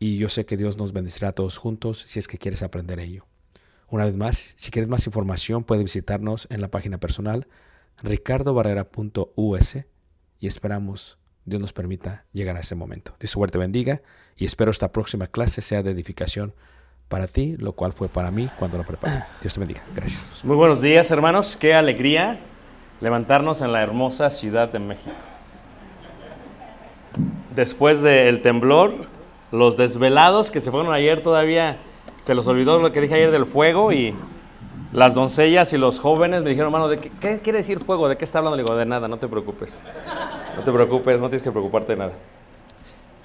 y yo sé que Dios nos bendecirá a todos juntos si es que quieres aprender ello. Una vez más, si quieres más información, puedes visitarnos en la página personal ricardobarrera.us y esperamos Dios nos permita llegar a ese momento. Dios suerte bendiga y espero esta próxima clase sea de edificación para ti, lo cual fue para mí cuando lo preparé. Dios te bendiga. Gracias. Muy buenos días, hermanos. Qué alegría levantarnos en la hermosa Ciudad de México. Después del temblor, los desvelados que se fueron ayer todavía se los olvidó lo que dije ayer del fuego y las doncellas y los jóvenes me dijeron, hermano, ¿de qué, quiere decir fuego? ¿De qué está hablando? Le digo, de nada, no te preocupes. No te preocupes, no tienes que preocuparte de nada.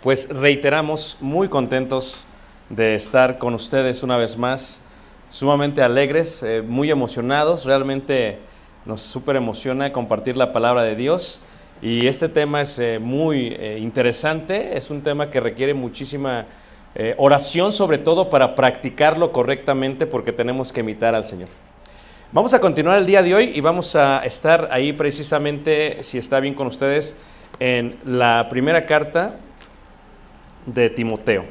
Pues reiteramos, muy contentos de estar con ustedes una vez más, sumamente alegres, eh, muy emocionados, realmente nos súper emociona compartir la palabra de Dios. Y este tema es eh, muy eh, interesante, es un tema que requiere muchísima eh, oración, sobre todo para practicarlo correctamente, porque tenemos que imitar al Señor. Vamos a continuar el día de hoy y vamos a estar ahí precisamente, si está bien con ustedes, en la primera carta de Timoteo.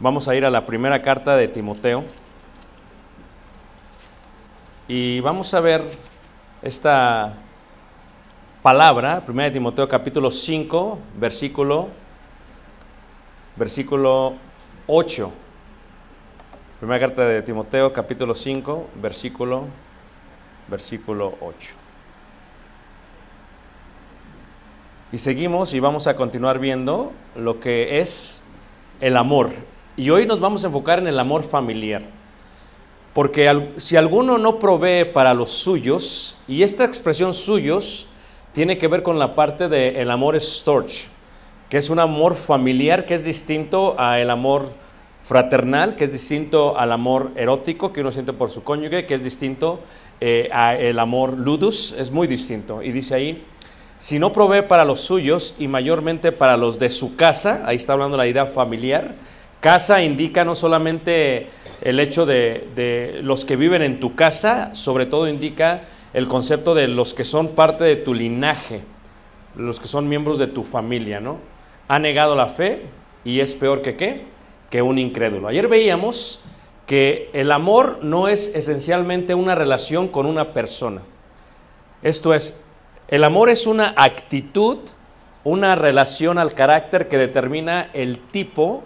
Vamos a ir a la primera carta de Timoteo y vamos a ver esta palabra, 1 Timoteo capítulo 5, versículo versículo 8. Primera carta de Timoteo, capítulo 5, versículo, versículo 8. Y seguimos y vamos a continuar viendo lo que es el amor. Y hoy nos vamos a enfocar en el amor familiar. Porque si alguno no provee para los suyos, y esta expresión suyos tiene que ver con la parte del amor storch, que es un amor familiar que es distinto al amor fraternal, que es distinto al amor erótico que uno siente por su cónyuge, que es distinto eh, al amor ludus, es muy distinto. Y dice ahí, si no provee para los suyos y mayormente para los de su casa, ahí está hablando la idea familiar, casa indica no solamente el hecho de, los que viven en tu casa, sobre todo indica el concepto de los que son parte de tu linaje, los que son miembros de tu familia, ¿no? Ha negado la fe y es peor que qué? Que un incrédulo. Ayer veíamos que el amor no es esencialmente una relación con una persona. Esto es, el amor es una actitud, una relación al carácter que determina el tipo,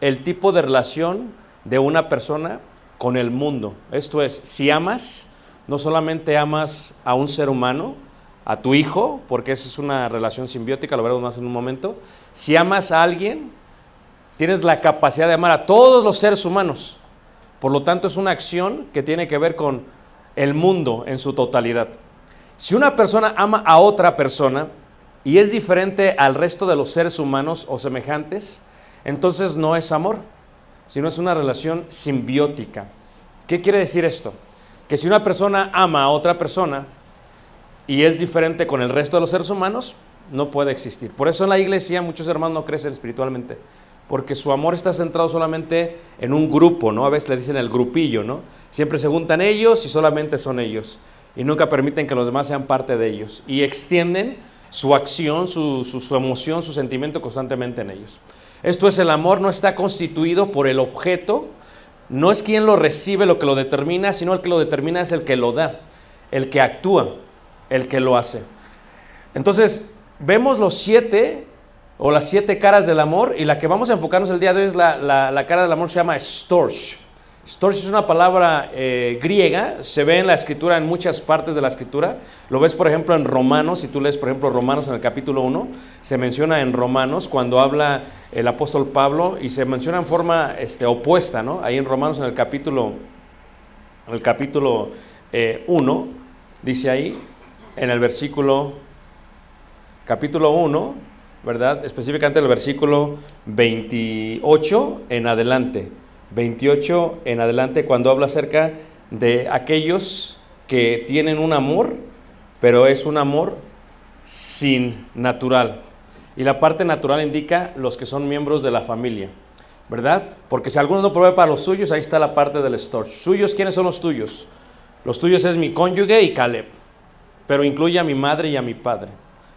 el tipo de relación de una persona con el mundo. Esto es, si amas, no solamente amas a un ser humano, a tu hijo, porque esa es una relación simbiótica, lo veremos más en un momento. Si amas a alguien, tienes la capacidad de amar a todos los seres humanos. Por lo tanto, es una acción que tiene que ver con el mundo en su totalidad. Si una persona ama a otra persona y es diferente al resto de los seres humanos o semejantes, entonces no es amor, sino es una relación simbiótica. ¿Qué quiere decir esto? Que si una persona ama a otra persona y es diferente con el resto de los seres humanos, no puede existir. Por eso en la iglesia muchos hermanos no crecen espiritualmente, porque su amor está centrado solamente en un grupo, ¿no? A veces le dicen el grupillo, ¿no? Siempre se juntan ellos y solamente son ellos y nunca permiten que los demás sean parte de ellos y extienden su acción, su, emoción, su sentimiento constantemente en ellos. Esto es, el amor no está constituido por el objeto, no es quien lo recibe lo que lo determina, sino el que lo determina es el que lo da, el que actúa, el que lo hace. Entonces, vemos los siete o las siete caras del amor y la que vamos a enfocarnos el día de hoy es la, la cara del amor, se llama Storch. Storch es una palabra eh, griega, se ve en la escritura, en muchas partes de la escritura. Lo ves, por ejemplo, en Romanos, si tú lees, por ejemplo, Romanos en el capítulo 1, se menciona en Romanos cuando habla el apóstol Pablo y se menciona en forma este, opuesta, ¿no? Ahí en Romanos en el capítulo, en el capítulo 1, eh, dice ahí, en el versículo, capítulo 1, ¿verdad? Específicamente el versículo 28 en adelante. 28 en adelante cuando habla acerca de aquellos que tienen un amor, pero es un amor sin natural. Y la parte natural indica los que son miembros de la familia, ¿verdad? Porque si alguno no provee para los suyos, ahí está la parte del storch. ¿Suyos quiénes son los tuyos? Los tuyos es mi cónyuge y Caleb, pero incluye a mi madre y a mi padre.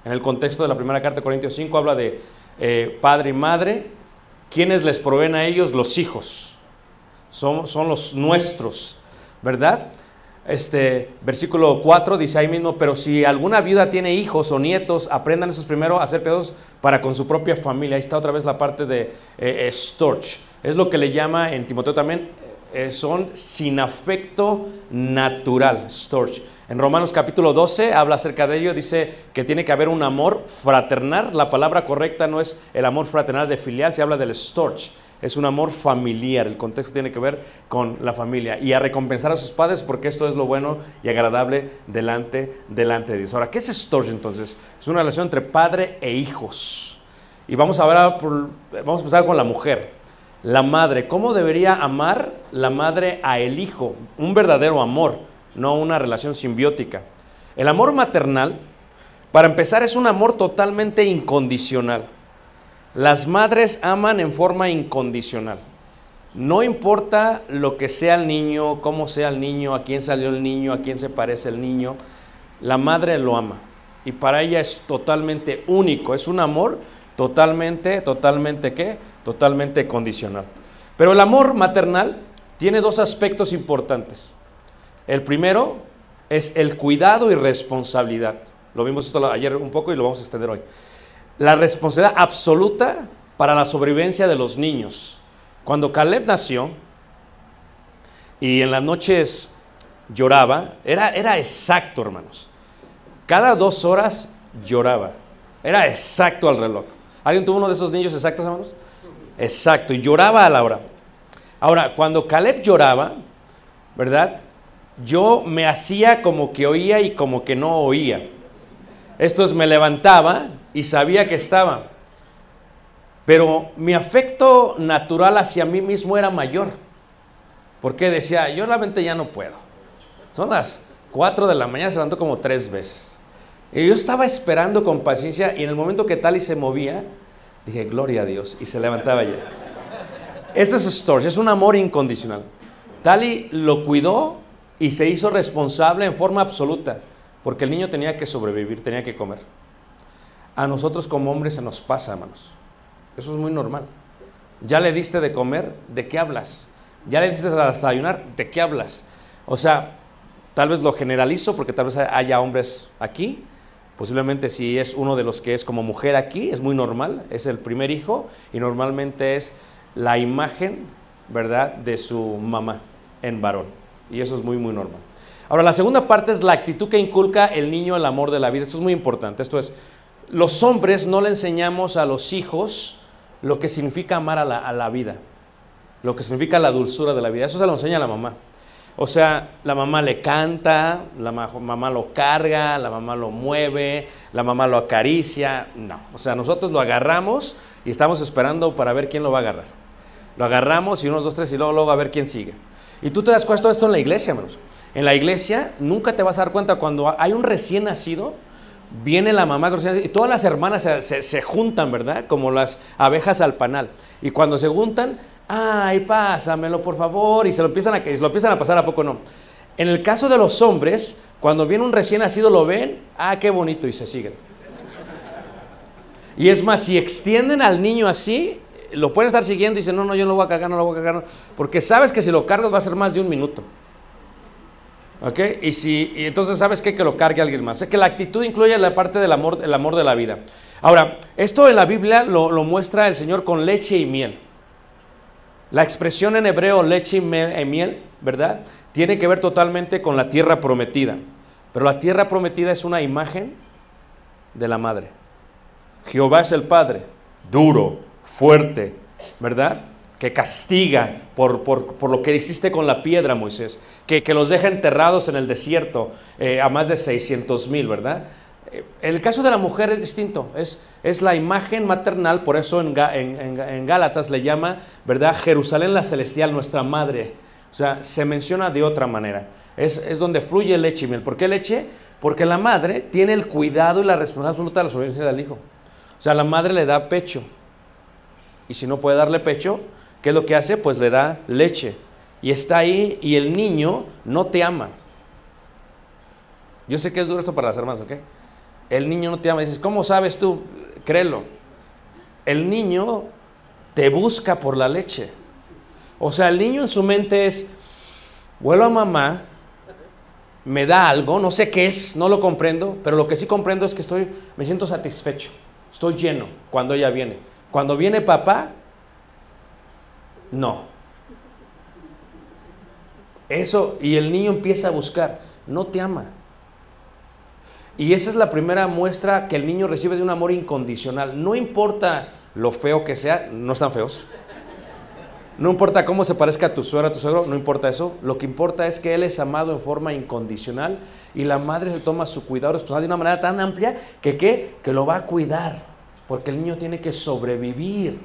En el contexto de la primera carta de Corintios 5 habla de eh, padre y madre, quienes les proveen a ellos los hijos son, los nuestros, ¿verdad? Este versículo 4 dice ahí mismo, pero si alguna viuda tiene hijos o nietos, aprendan esos primero a hacer pedos para con su propia familia. Ahí está otra vez la parte de eh, eh, storch. Es lo que le llama en Timoteo también, eh, son sin afecto natural, storch. En Romanos capítulo 12 habla acerca de ello, dice que tiene que haber un amor fraternal. La palabra correcta no es el amor fraternal de filial, se habla del storch es un amor familiar, el contexto tiene que ver con la familia y a recompensar a sus padres porque esto es lo bueno y agradable delante, delante de Dios. Ahora, ¿qué es storge entonces? Es una relación entre padre e hijos. Y vamos a ver, vamos a empezar con la mujer, la madre. ¿Cómo debería amar la madre a el hijo? Un verdadero amor, no una relación simbiótica. El amor maternal, para empezar, es un amor totalmente incondicional. Las madres aman en forma incondicional. No importa lo que sea el niño, cómo sea el niño, a quién salió el niño, a quién se parece el niño, la madre lo ama. Y para ella es totalmente único, es un amor totalmente, totalmente qué? Totalmente condicional. Pero el amor maternal tiene dos aspectos importantes. El primero es el cuidado y responsabilidad. Lo vimos ayer un poco y lo vamos a extender hoy la responsabilidad absoluta para la sobrevivencia de los niños. Cuando Caleb nació y en las noches lloraba, era, era exacto, hermanos. Cada dos horas lloraba. Era exacto al reloj. ¿Alguien tuvo uno de esos niños exactos, hermanos? Exacto, y lloraba a la hora. Ahora, cuando Caleb lloraba, ¿verdad? Yo me hacía como que oía y como que no oía. Esto es, me levantaba y sabía que estaba. Pero mi afecto natural hacia mí mismo era mayor. Porque decía, yo realmente ya no puedo. Son las 4 de la mañana, se levantó como tres veces. Y yo estaba esperando con paciencia y en el momento que Tali se movía, dije, gloria a Dios, y se levantaba ya. Eso es Storch, es un amor incondicional. Tali lo cuidó y se hizo responsable en forma absoluta, porque el niño tenía que sobrevivir, tenía que comer. A nosotros como hombres se nos pasa, hermanos. Eso es muy normal. Ya le diste de comer, ¿de qué hablas? Ya le diste de desayunar, ¿de qué hablas? O sea, tal vez lo generalizo porque tal vez haya hombres aquí. Posiblemente si es uno de los que es como mujer aquí, es muy normal, es el primer hijo y normalmente es la imagen, ¿verdad?, de su mamá en varón. Y eso es muy, muy normal. Ahora, la segunda parte es la actitud que inculca el niño el amor de la vida. Esto es muy importante. Esto es, los hombres no le enseñamos a los hijos lo que significa amar a la, vida, lo que significa la dulzura de la vida. Eso se lo enseña la mamá. O sea, la mamá le canta, la mamá lo carga, la mamá lo mueve, la mamá lo acaricia. No, o sea, nosotros lo agarramos y estamos esperando para ver quién lo va a agarrar. Lo agarramos y unos, dos, tres y luego, luego a ver quién sigue. Y tú te das cuenta de esto en la iglesia, hermanos. En la iglesia nunca te vas a dar cuenta cuando hay un recién nacido, viene la mamá y todas las hermanas se, juntan, ¿verdad? Como las abejas al panal. Y cuando se juntan, ay, pásamelo por favor, y se lo empiezan a, lo empiezan a pasar, ¿a poco no? En el caso de los hombres, cuando viene un recién nacido, lo ven, ah, qué bonito, y se siguen. Y es más, si extienden al niño así, lo pueden estar siguiendo y dicen, no, no, yo no lo voy a cargar, no lo voy a cargar, porque sabes que si lo cargas va a ser más de un minuto. ¿Ok? Y, si, entonces sabes que lo cargue alguien más. Es que la actitud incluye la parte del amor, el amor de la vida. Ahora, esto en la Biblia lo, muestra el Señor con leche y miel. La expresión en hebreo leche y miel, ¿verdad? Tiene que ver totalmente con la tierra prometida. Pero la tierra prometida es una imagen de la madre. Jehová es el Padre, duro, fuerte, ¿verdad? Que castiga por, lo que hiciste con la piedra, Moisés, que, los deja enterrados en el desierto eh, a más de 600 mil, ¿verdad? Eh, el caso de la mujer es distinto, es, es la imagen maternal, por eso en, en, Gálatas le llama, ¿verdad? Jerusalén la celestial, nuestra madre. O sea, se menciona de otra manera. Es, es donde fluye leche y miel. ¿Por qué leche? Porque la madre tiene el cuidado y la responsabilidad absoluta de la sobrevivencia del hijo. O sea, la madre le da pecho. Y si no puede darle pecho, ¿Qué es lo que hace? Pues le da leche. Y está ahí y el niño no te ama. Yo sé que es duro esto para las hermanas, ¿ok? El niño no te ama. Dices, ¿cómo sabes tú? Créelo. El niño te busca por la leche. O sea, el niño en su mente es, vuelvo a mamá, me da algo, no sé qué es, no lo comprendo, pero lo que sí comprendo es que estoy, me siento satisfecho, estoy lleno cuando ella viene. Cuando viene papá, no. Eso, y el niño empieza a buscar, no te ama. Y esa es la primera muestra que el niño recibe de un amor incondicional. No importa lo feo que sea, no están feos. No importa cómo se parezca a tu suegra, a tu suegro, no importa eso. Lo que importa es que él es amado en forma incondicional y la madre se toma su cuidado responsable de una manera tan amplia que. Que lo va a cuidar. Porque el niño tiene que sobrevivir.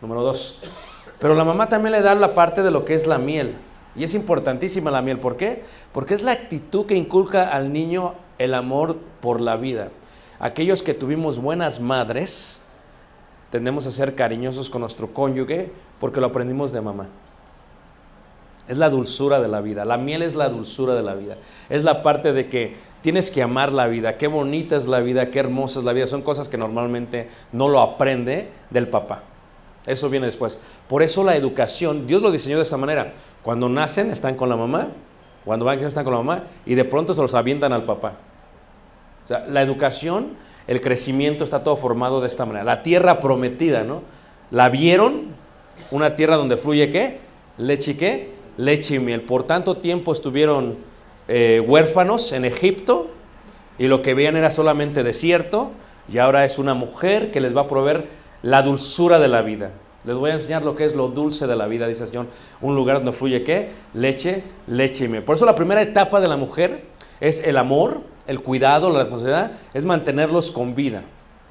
Número dos, pero la mamá también le da la parte de lo que es la miel. Y es importantísima la miel. ¿Por qué? Porque es la actitud que inculca al niño el amor por la vida. Aquellos que tuvimos buenas madres, tendemos a ser cariñosos con nuestro cónyuge porque lo aprendimos de mamá. Es la dulzura de la vida. La miel es la dulzura de la vida. Es la parte de que tienes que amar la vida. Qué bonita es la vida, qué hermosa es la vida. Son cosas que normalmente no lo aprende del papá. Eso viene después. Por eso la educación, Dios lo diseñó de esta manera. Cuando nacen están con la mamá, cuando van están con la mamá y de pronto se los avientan al papá. La educación, el crecimiento está todo formado de esta manera. La tierra prometida, ¿no? la vieron, una tierra donde fluye qué? Leche y qué? Leche y miel. Por tanto tiempo estuvieron eh, huérfanos en Egipto y lo que veían era solamente desierto y ahora es una mujer que les va a proveer la dulzura de la vida. Les voy a enseñar lo que es lo dulce de la vida, dice el Señor. Un lugar donde fluye qué? Leche, leche y miel. Por eso la primera etapa de la mujer es el amor, el cuidado, la responsabilidad, es mantenerlos con vida.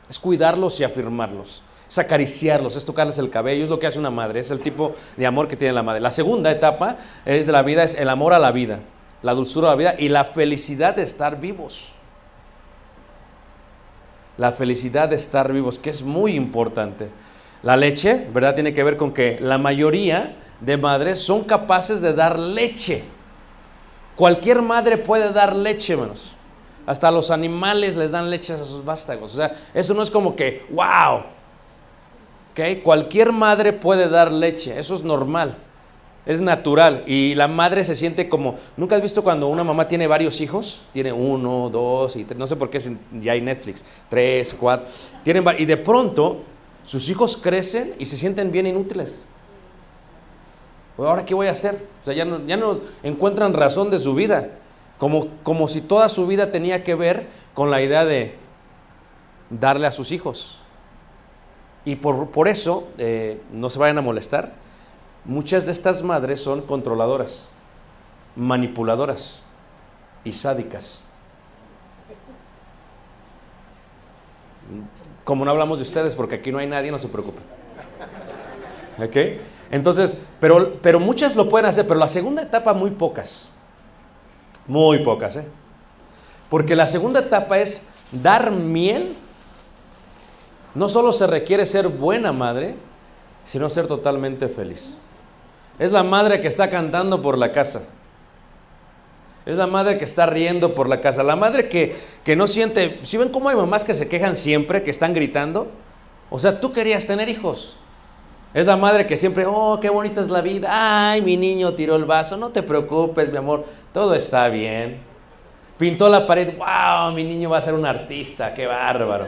Es cuidarlos y afirmarlos. Es acariciarlos, es tocarles el cabello, es lo que hace una madre, es el tipo de amor que tiene la madre. La segunda etapa es de la vida, es el amor a la vida, la dulzura de la vida y la felicidad de estar vivos. La felicidad de estar vivos, que es muy importante. La leche, ¿verdad? Tiene que ver con que la mayoría de madres son capaces de dar leche. Cualquier madre puede dar leche, menos. Hasta los animales les dan leche a sus vástagos. O sea, eso no es como que, wow. ¿Okay? Cualquier madre puede dar leche, eso es normal, es natural. Y la madre se siente como, ¿nunca has visto cuando una mamá tiene varios hijos? Tiene uno, dos, y no sé por qué ya hay Netflix, tres, cuatro. Tienen, y de pronto sus hijos crecen y se sienten bien inútiles. Pues, ¿Ahora qué voy a hacer? O sea, ya no, ya no encuentran razón de su vida. Como, como si toda su vida tenía que ver con la idea de darle a sus hijos. Y por, por eso, eh, no se vayan a molestar, muchas de estas madres son controladoras, manipuladoras y sádicas. Como no hablamos de ustedes, porque aquí no hay nadie, no se preocupen. ¿Ok? Entonces, pero, pero muchas lo pueden hacer, pero la segunda etapa muy pocas. Muy pocas, ¿eh? Porque la segunda etapa es dar miel. No solo se requiere ser buena madre, sino ser totalmente feliz. Es la madre que está cantando por la casa. Es la madre que está riendo por la casa. La madre que, que no siente... Si ven cómo hay mamás que se quejan siempre, que están gritando? O sea, tú querías tener hijos. Es la madre que siempre, oh, qué bonita es la vida. Ay, mi niño tiró el vaso. No te preocupes, mi amor. Todo está bien. Pintó la pared. Wow, mi niño va a ser un artista. Qué bárbaro.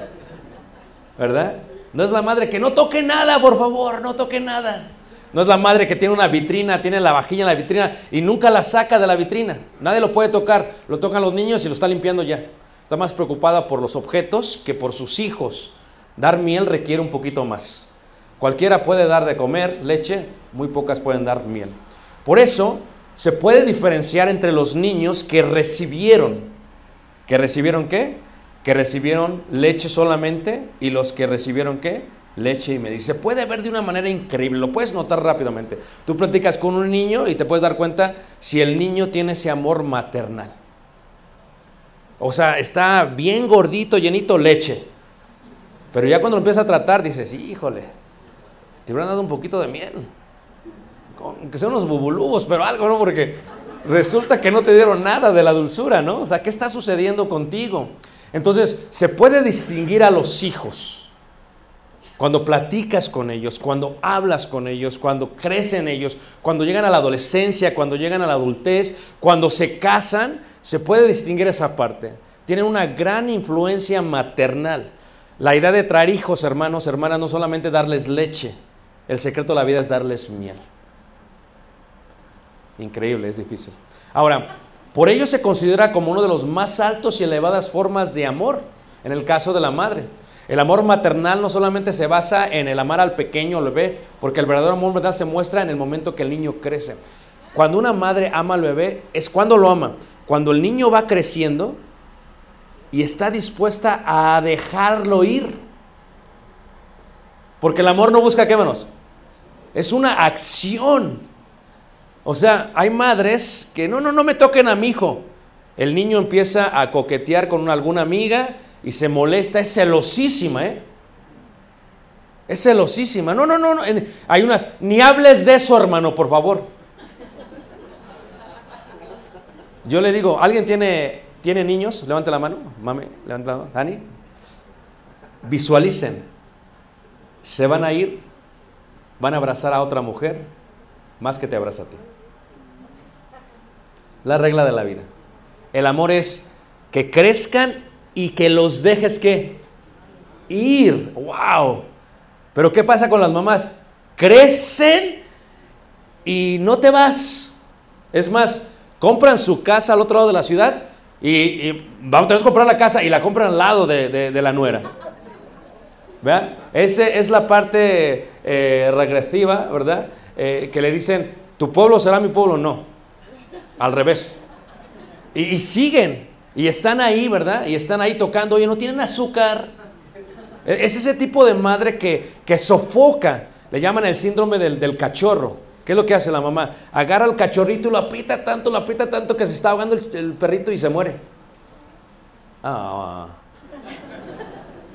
¿Verdad? No es la madre que no toque nada, por favor, no toque nada. No es la madre que tiene una vitrina, tiene la vajilla en la vitrina y nunca la saca de la vitrina. Nadie lo puede tocar. Lo tocan los niños y lo está limpiando ya. Está más preocupada por los objetos que por sus hijos. Dar miel requiere un poquito más. Cualquiera puede dar de comer leche, muy pocas pueden dar miel. Por eso se puede diferenciar entre los niños que recibieron, que recibieron qué? Que recibieron leche solamente y los que recibieron qué? Leche y miel. se puede ver de una manera increíble, lo puedes notar rápidamente. Tú platicas con un niño y te puedes dar cuenta si el niño tiene ese amor maternal. O sea, está bien gordito, llenito leche. Pero ya cuando lo empiezas a tratar, dices, híjole, te hubieran dado un poquito de miel. Aunque sean unos bubulubos, pero algo, ¿no? Porque resulta que no te dieron nada de la dulzura, ¿no? O sea, ¿qué está sucediendo contigo? Entonces, se puede distinguir a los hijos cuando platicas con ellos, cuando hablas con ellos, cuando crecen ellos, cuando llegan a la adolescencia, cuando llegan a la adultez, cuando se casan, se puede distinguir esa parte. Tienen una gran influencia maternal. La idea de traer hijos, hermanos, hermanas, no solamente darles leche, el secreto de la vida es darles miel. Increíble, es difícil. Ahora, por ello se considera como uno de los más altos y elevadas formas de amor, en el caso de la madre. El amor maternal no solamente se basa en el amar al pequeño bebé, porque el verdadero amor maternal se muestra en el momento que el niño crece. Cuando una madre ama al bebé, es cuando lo ama. Cuando el niño va creciendo y está dispuesta a dejarlo ir. Porque el amor no busca qué menos. Es una acción. O sea, hay madres que no, no, no me toquen a mi hijo. El niño empieza a coquetear con alguna amiga y se molesta, es celosísima, ¿eh? Es celosísima. No, no, no, no. Hay unas, ni hables de eso, hermano, por favor. Yo le digo, ¿alguien tiene, tiene niños? Levante la mano. Mami, levante la mano. Dani. Visualicen. Se van a ir, van a abrazar a otra mujer más que te abraza a ti. La regla de la vida. El amor es que crezcan y que los dejes que ir. ¡Wow! Pero ¿qué pasa con las mamás? Crecen y no te vas. Es más, compran su casa al otro lado de la ciudad y, vamos a comprar la casa y la compran al lado de, la nuera. ¿Vean? Esa es la parte eh, regresiva, ¿verdad? Eh, que le dicen, tu pueblo será mi pueblo. No, al revés. Y, siguen, y están ahí, ¿verdad? Y están ahí tocando, oye, no tienen azúcar. E, es ese tipo de madre que, que sofoca, le llaman el síndrome del, del cachorro. ¿Qué es lo que hace la mamá? Agarra al cachorrito y lo aprieta tanto, lo aprieta tanto que se está ahogando el, perrito y se muere. Ah.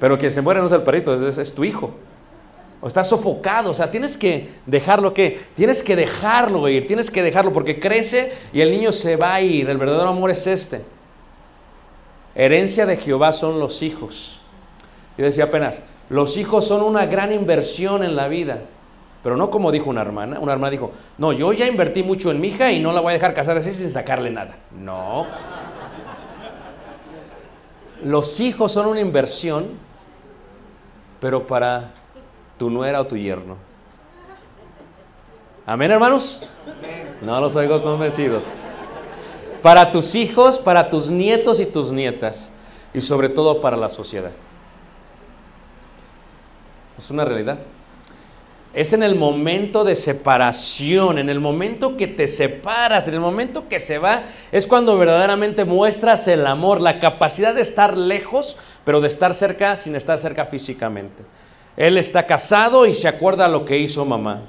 Pero quien se muere no es el perrito, es, tu hijo. O está sofocado, o sea, tienes que dejarlo que, tienes que dejarlo ir, tienes que dejarlo porque crece y el niño se va a ir. El verdadero amor es este. Herencia de Jehová son los hijos. Y decía apenas, los hijos son una gran inversión en la vida. Pero no como dijo una hermana. Una hermana dijo, no, yo ya invertí mucho en mi hija y no la voy a dejar casar así sin sacarle nada. No. Los hijos son una inversión, pero para tu nuera o tu yerno. Amén, hermanos. No los oigo convencidos. Para tus hijos, para tus nietos y tus nietas. Y sobre todo para la sociedad. Es una realidad. Es en el momento de separación, en el momento que te separas, en el momento que se va, es cuando verdaderamente muestras el amor, la capacidad de estar lejos, pero de estar cerca sin estar cerca físicamente. Él está casado y se acuerda lo que hizo mamá,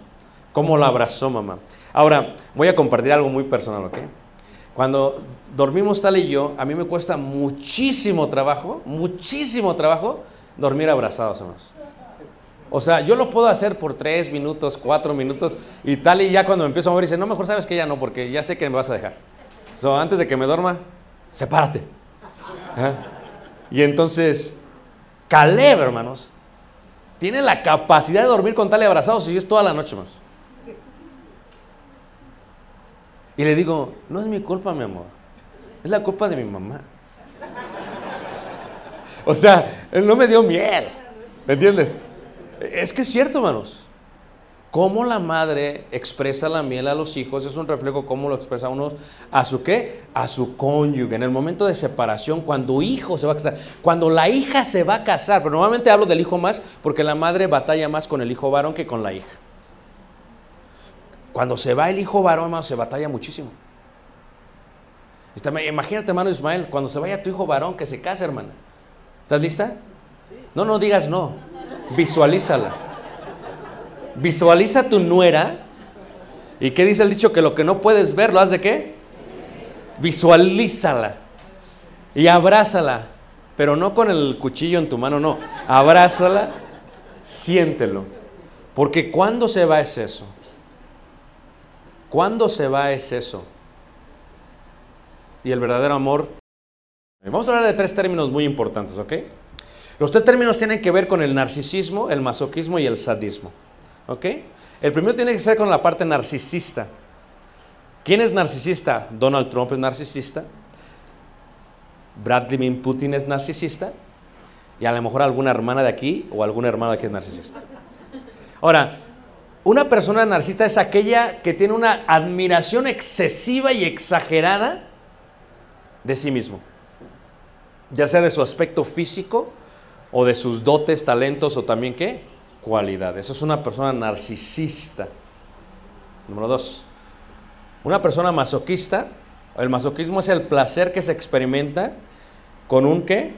cómo la abrazó mamá. Ahora, voy a compartir algo muy personal, ¿ok? Cuando dormimos tal y yo, a mí me cuesta muchísimo trabajo, muchísimo trabajo dormir abrazados, hermanos. O sea, yo lo puedo hacer por tres minutos, cuatro minutos y tal, y ya cuando me empiezo a mover, dice, no, mejor sabes que ya no, porque ya sé que me vas a dejar. So, antes de que me duerma, sepárate. Y entonces, Caleb, hermanos, tiene la capacidad de dormir con tal y abrazados y es toda la noche, hermanos. Y le digo, no es mi culpa, mi amor, es la culpa de mi mamá. O sea, él no me dio miel, ¿me entiendes? Es que es cierto, hermanos. Cómo la madre expresa la miel a los hijos es un reflejo cómo lo expresa uno a su qué? A su cónyuge. En el momento de separación, cuando hijo se va a casar, cuando la hija se va a casar, pero normalmente hablo del hijo más porque la madre batalla más con el hijo varón que con la hija. Cuando se va el hijo varón, hermano, se batalla muchísimo. Imagínate, hermano Ismael, cuando se vaya tu hijo varón que se case, hermana. ¿Estás lista? No, no digas no. Visualízala. Visualiza tu nuera. ¿Y qué dice el dicho? Que lo que no puedes ver, ¿lo has de qué? Visualízala. Y abrázala. Pero no con el cuchillo en tu mano, no. Abrázala, siéntelo. Porque cuando se va es eso. Cuando se va es eso. Y el verdadero amor. Vamos a hablar de tres términos muy importantes, ¿ok? Los tres términos tienen que ver con el narcisismo, el masoquismo y el sadismo. ¿Ok? El primero tiene que ser con la parte narcisista. ¿Quién es narcisista? Donald Trump es narcisista. Vladimir Putin es narcisista. Y a lo mejor alguna hermana de aquí o alguna hermana de aquí es narcisista. Ahora, una persona narcisista es aquella que tiene una admiración excesiva y exagerada de sí mismo. Ya sea de su aspecto físico, o de sus dotes, talentos o también qué? Cualidades. Eso es una persona narcisista. Número dos, una persona masoquista. El masoquismo es el placer que se experimenta con un qué?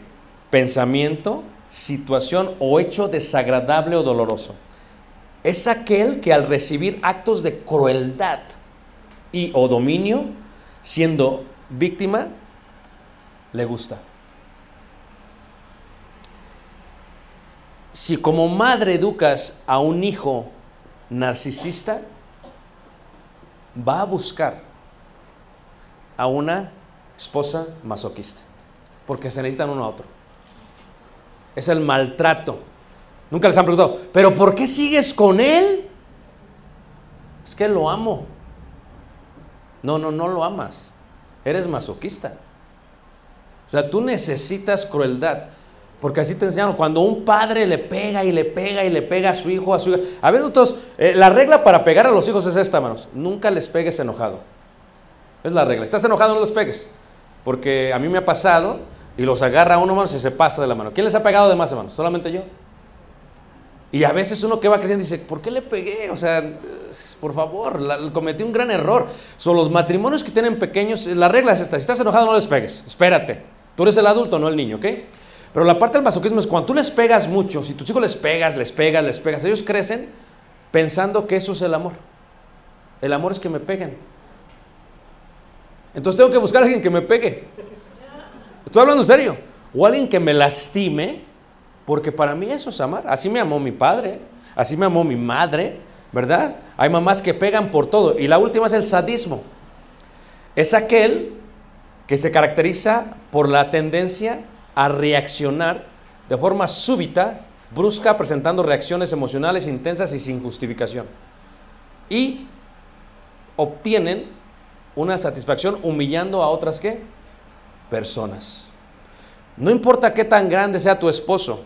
Pensamiento, situación o hecho desagradable o doloroso. Es aquel que al recibir actos de crueldad y o dominio, siendo víctima, le gusta. si como madre educas a un hijo narcisista, va a buscar a una esposa masoquista, porque se necesitan uno a otro. Es el maltrato. Nunca les han preguntado, ¿pero por qué sigues con él? Es que lo amo. No, no, no lo amas. Eres masoquista. O sea, tú necesitas crueldad. Porque así te enseñaron. Cuando un padre le pega y le pega y le pega a su hijo, a su hija. A ver, nosotros, eh, la regla para pegar a los hijos es esta, hermanos. Nunca les pegues enojado. Es la regla. Estás enojado, no los pegues. Porque a mí me ha pasado y los agarra uno, hermanos, y se pasa de la mano. ¿Quién les ha pegado de más, hermanos? Solamente yo. Y a veces uno que va creciendo dice, ¿por qué le pegué? O sea, por favor, cometí un gran error. Son los matrimonios que tienen pequeños, la regla es esta, si estás enojado no les pegues, espérate. Tú eres el adulto, no el niño, ¿ok? Pero la parte del masoquismo es cuando tú les pegas mucho, si tus hijos les pegas, les pegas, les pegas, ellos crecen pensando que eso es el amor. El amor es que me peguen. Entonces tengo que buscar a alguien que me pegue. Estoy hablando en serio. O alguien que me lastime porque para mí eso es amar. Así me amó mi padre, así me amó mi madre, ¿verdad? Hay mamás que pegan por todo. Y la última es el sadismo. Es aquel que se caracteriza por la tendencia a reaccionar de forma súbita, brusca, presentando reacciones emocionales intensas y sin justificación. Y obtienen una satisfacción humillando a otras ¿qué? personas. No importa qué tan grande sea tu esposo,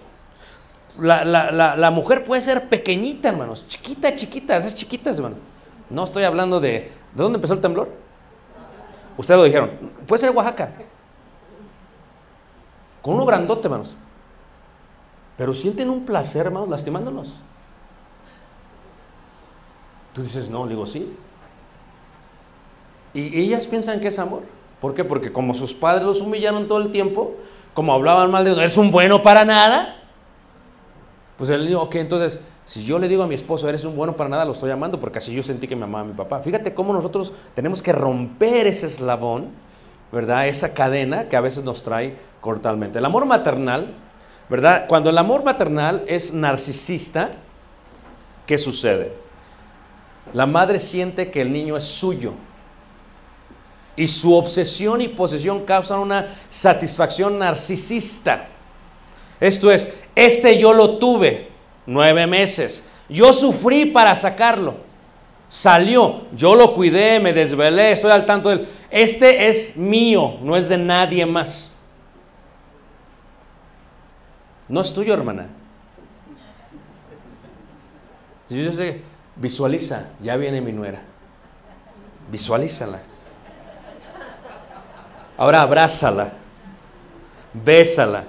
la, mujer puede ser pequeñita, hermanos, chiquita, chiquita, esas chiquitas, hermano. No estoy hablando de... ¿De dónde empezó el temblor? Ustedes lo dijeron. Puede ser Oaxaca. Con uno grandote, hermanos. Pero sienten un placer, hermanos, lastimándolos. Tú dices, no, digo, sí. Y ellas piensan que es amor. ¿Por qué? Porque como sus padres los humillaron todo el tiempo, como hablaban mal de uno, es un bueno para nada, pues él dijo, ok, entonces, si yo le digo a mi esposo, eres un bueno para nada, lo estoy amando, porque así yo sentí que me amaba mi papá. Fíjate cómo nosotros tenemos que romper ese eslabón, ¿verdad? Esa cadena que a veces nos trae cortalmente. El amor maternal, ¿verdad? Cuando el amor maternal es narcisista, ¿qué sucede? La madre siente que el niño es suyo. Y su obsesión y posesión causan una satisfacción narcisista. Esto es, este yo lo tuve nueve meses. Yo sufrí para sacarlo. Salió, yo lo cuidé, me desvelé, estoy al tanto de él. Este es mío, no es de nadie más. No es tuyo, hermana. Yo sé, visualiza, ya viene mi nuera. Visualízala. Ahora abrázala, bésala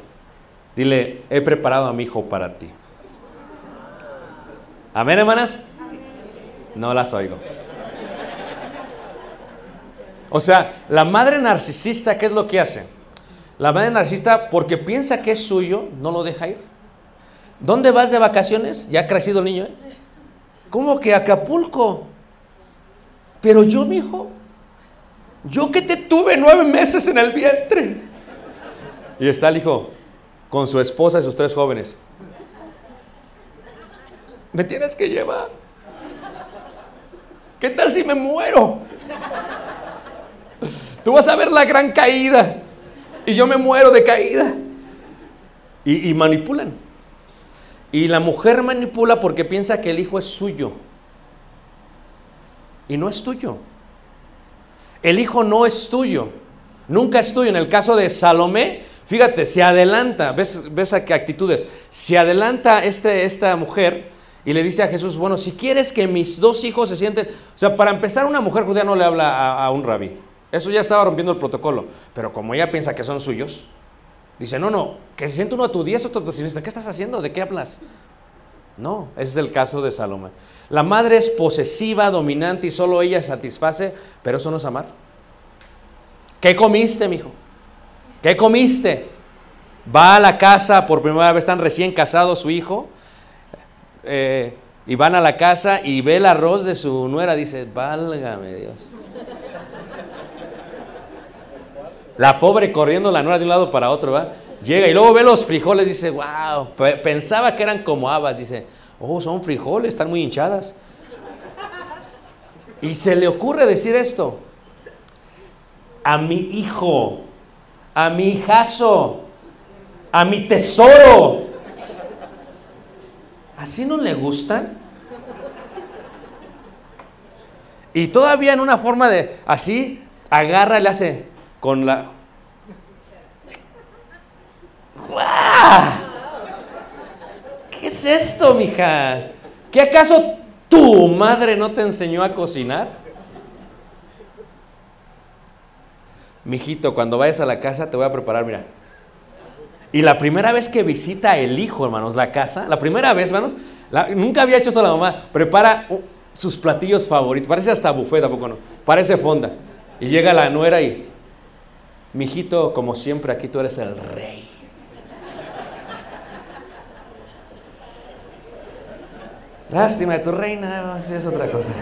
Dile, he preparado a mi hijo para ti. Amén, hermanas. No las oigo. O sea, la madre narcisista, ¿qué es lo que hace? La madre narcisista, porque piensa que es suyo, no lo deja ir. ¿Dónde vas de vacaciones? Ya ha crecido el niño, ¿eh? ¿Cómo que Acapulco? Pero yo, mi hijo, yo que te tuve nueve meses en el vientre. Y está el hijo, con su esposa y sus tres jóvenes. Me tienes que llevar. ¿Qué tal si me muero? Tú vas a ver la gran caída y yo me muero de caída. Y, y, manipulan. Y la mujer manipula porque piensa que el hijo es suyo. Y no es tuyo. El hijo no es tuyo. Nunca es tuyo. En el caso de Salomé, Fíjate, se adelanta, ¿ves, ves a qué actitudes? Se adelanta este, esta mujer y le dice a Jesús, bueno, si quieres que mis dos hijos se sienten... O sea, para empezar, una mujer judía no le habla a, un rabí. Eso ya estaba rompiendo el protocolo. Pero como ella piensa que son suyos, dice, no, no, que se siente uno a tu diestra, otro a. ¿Qué estás haciendo? ¿De qué hablas? No, ese es el caso de Salomé. La madre es posesiva, dominante y solo ella satisface, pero eso no es amar. ¿Qué comiste, mijo? ¿Qué comiste? Va a la casa, por primera vez están recién casados su hijo, eh, y van a la casa y ve el arroz de su nuera, dice, válgame Dios. La pobre corriendo la nuera de un lado para otro, ¿va? Llega y luego ve los frijoles, dice, wow, pensaba que eran como habas, dice, oh, son frijoles, están muy hinchadas. Y se le ocurre decir esto, a mi hijo, a mi hijazo, a mi tesoro. ¿Así no le gustan? Y todavía en una forma de, así, agarra le hace con la... ¡Ah! ¿Qué es esto, mija? ¿Qué acaso tu madre no te enseñó a cocinar? Mijito, cuando vayas a la casa te voy a preparar, mira. Y la primera vez que visita el hijo, hermanos, la casa, la primera vez, hermanos, nunca había hecho esto la mamá, prepara sus platillos favoritos, parece hasta buffet, tampoco no, parece fonda. Y llega la nuera y, mijito, como siempre, aquí tú eres el rey. Lástima de tu reina, es otra cosa.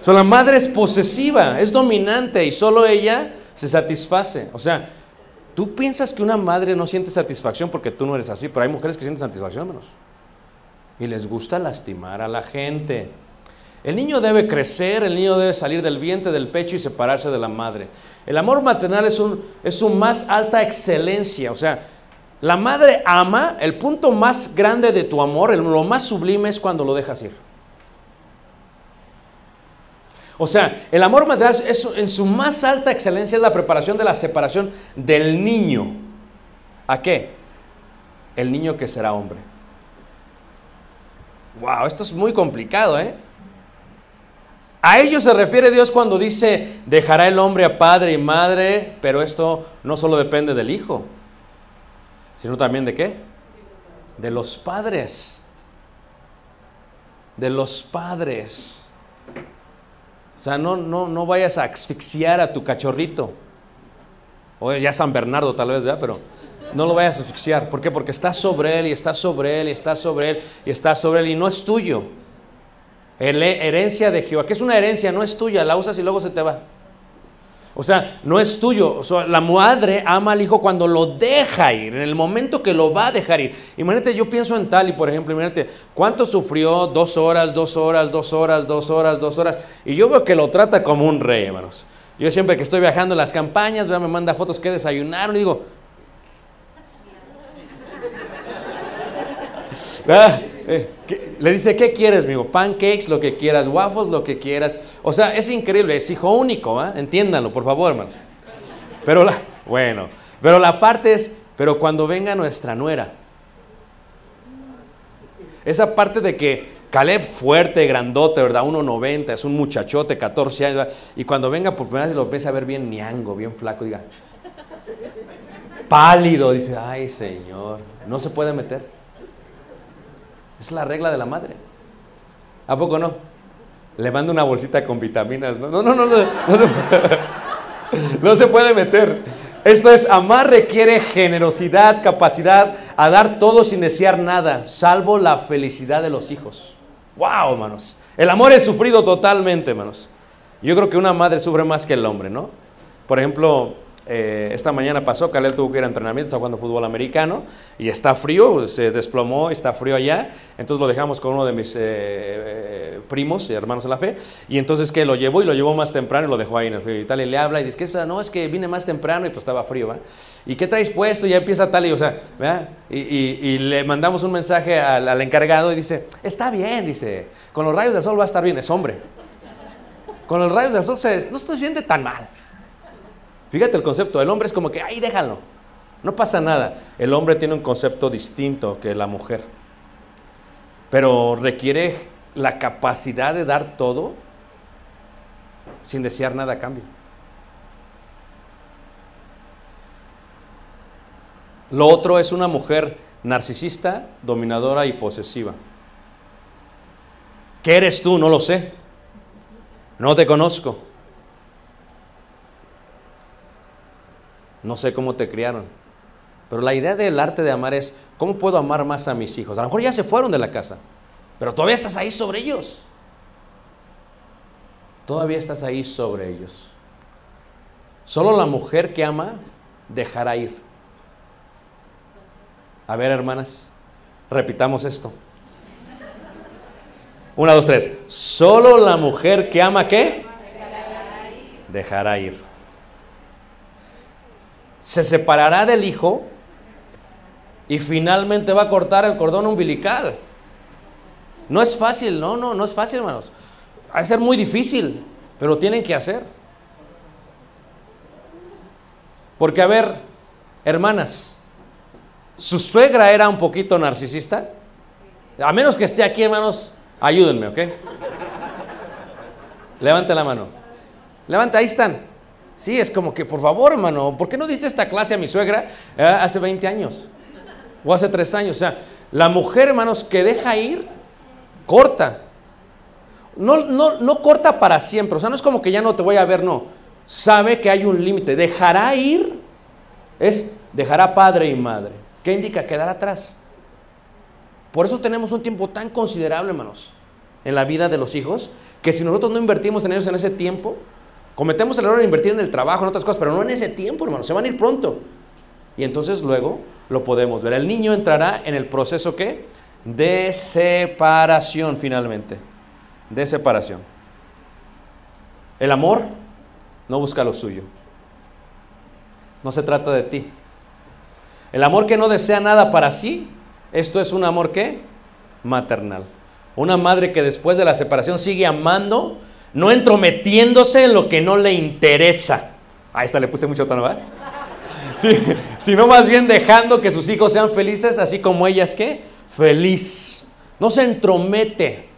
So, la madre es posesiva, es dominante y solo ella se satisface. O sea, tú piensas que una madre no siente satisfacción porque tú no eres así, pero hay mujeres que sienten satisfacción menos. Y les gusta lastimar a la gente. El niño debe crecer, el niño debe salir del vientre, del pecho y separarse de la madre. El amor maternal es, un, es su más alta excelencia. O sea, la madre ama, el punto más grande de tu amor, lo más sublime es cuando lo dejas ir. O sea, el amor maternal es, en su más alta excelencia es la preparación de la separación del niño. ¿A qué? El niño que será hombre. Wow, esto es muy complicado, ¿eh? A ello se refiere Dios cuando dice, dejará el hombre a padre y madre, pero esto no solo depende del hijo, sino también de qué? De los padres. De los padres. O sea, no, no, no vayas a asfixiar a tu cachorrito. O ya San Bernardo tal vez, ¿verdad? Pero no lo vayas a asfixiar. ¿Por qué? Porque está sobre él y está sobre él y está sobre él y está sobre él y no es tuyo. Herencia de Jehová. ¿Qué es una herencia? No es tuya, la usas y luego se te va. O sea, no es tuyo. La madre ama al hijo cuando lo deja ir, en el momento que lo va a dejar ir. Imagínate, yo pienso en Tali, por ejemplo, imagínate, ¿cuánto sufrió? Dos horas, dos horas, dos horas, dos horas, dos horas. Y yo veo que lo trata como un rey, hermanos. Yo siempre que estoy viajando en las campañas, me manda fotos que desayunaron y digo... Eh, le dice, ¿qué quieres, amigo? Pancakes, lo que quieras, waffles, lo que quieras. O sea, es increíble, es hijo único, ¿eh? entiéndanlo, por favor, hermanos. Pero la, bueno, pero la parte es, pero cuando venga nuestra nuera, esa parte de que Caleb fuerte, grandote, ¿verdad? 1,90, es un muchachote, 14 años, y cuando venga por primera vez lo empieza a ver bien niango, bien flaco, diga, pálido, dice, ay Señor, no se puede meter. Es la regla de la madre. ¿A poco no? Le mando una bolsita con vitaminas. No, no, no, no. No, se, puede meter. Esto es, amar requiere generosidad, capacidad a dar todo sin desear nada, salvo la felicidad de los hijos. ¡Wow, hermanos! El amor es sufrido totalmente, hermanos. Yo creo que una madre sufre más que el hombre, ¿no? Por ejemplo, eh, esta mañana pasó, Caleb tuvo que ir a entrenamiento, está jugando fútbol americano y está frío, se desplomó, está frío allá, entonces lo dejamos con uno de mis eh, eh, primos, hermanos de la fe, y entonces que lo llevó y lo llevó más temprano y lo dejó ahí en el frío y tal, y le habla y dice, que no, es que vine más temprano y pues estaba frío, ¿va? ¿Y qué traes puesto? Y ya empieza tal y, o sea, ¿verdad? Y, le mandamos un mensaje al, al encargado y dice, está bien, dice, con los rayos del sol va a estar bien, es hombre. Con los rayos del sol se, no se siente tan mal. Fíjate el concepto, el hombre es como que, ay, déjalo, no pasa nada. El hombre tiene un concepto distinto que la mujer, pero requiere la capacidad de dar todo sin desear nada a cambio. Lo otro es una mujer narcisista, dominadora y posesiva. ¿Qué eres tú? No lo sé. No te conozco. No sé cómo te criaron. Pero la idea del arte de amar es, ¿cómo puedo amar más a mis hijos? A lo mejor ya se fueron de la casa, pero todavía estás ahí sobre ellos. Todavía estás ahí sobre ellos. Solo la mujer que ama dejará ir. A ver, hermanas, repitamos esto. Una, dos, tres. Solo la mujer que ama, ¿qué? Dejará ir se separará del hijo y finalmente va a cortar el cordón umbilical. No es fácil, no, no, no es fácil, hermanos. Va a ser muy difícil, pero tienen que hacer. Porque, a ver, hermanas, ¿Su suegra era un poquito narcisista? A menos que esté aquí, hermanos, ayúdenme, ¿ok? Levante la mano. Levanta, ahí están. Sí, es como que, por favor, hermano, ¿por qué no diste esta clase a mi suegra eh, hace 20 años? O hace 3 años. O sea, la mujer, hermanos, que deja ir, corta. No, no, no corta para siempre. O sea, no es como que ya no te voy a ver, no. Sabe que hay un límite. Dejará ir es dejará padre y madre. ¿Qué indica? Quedar atrás. Por eso tenemos un tiempo tan considerable, hermanos, en la vida de los hijos, que si nosotros no invertimos en ellos en ese tiempo, cometemos el error de invertir en el trabajo, en otras cosas, pero no en ese tiempo, hermanos, se van a ir pronto. Y entonces luego lo podemos ver. El niño entrará en el proceso ¿qué? de separación finalmente. De separación. El amor no busca lo suyo. No se trata de ti. El amor que no desea nada para sí, esto es un amor que maternal. Una madre que después de la separación sigue amando, no entrometiéndose en lo que no le interesa. Ahí está, le puse mucho tono, ¿verdad? Sí, sino más bien dejando que sus hijos sean felices, así como ella es que feliz. No se entromete.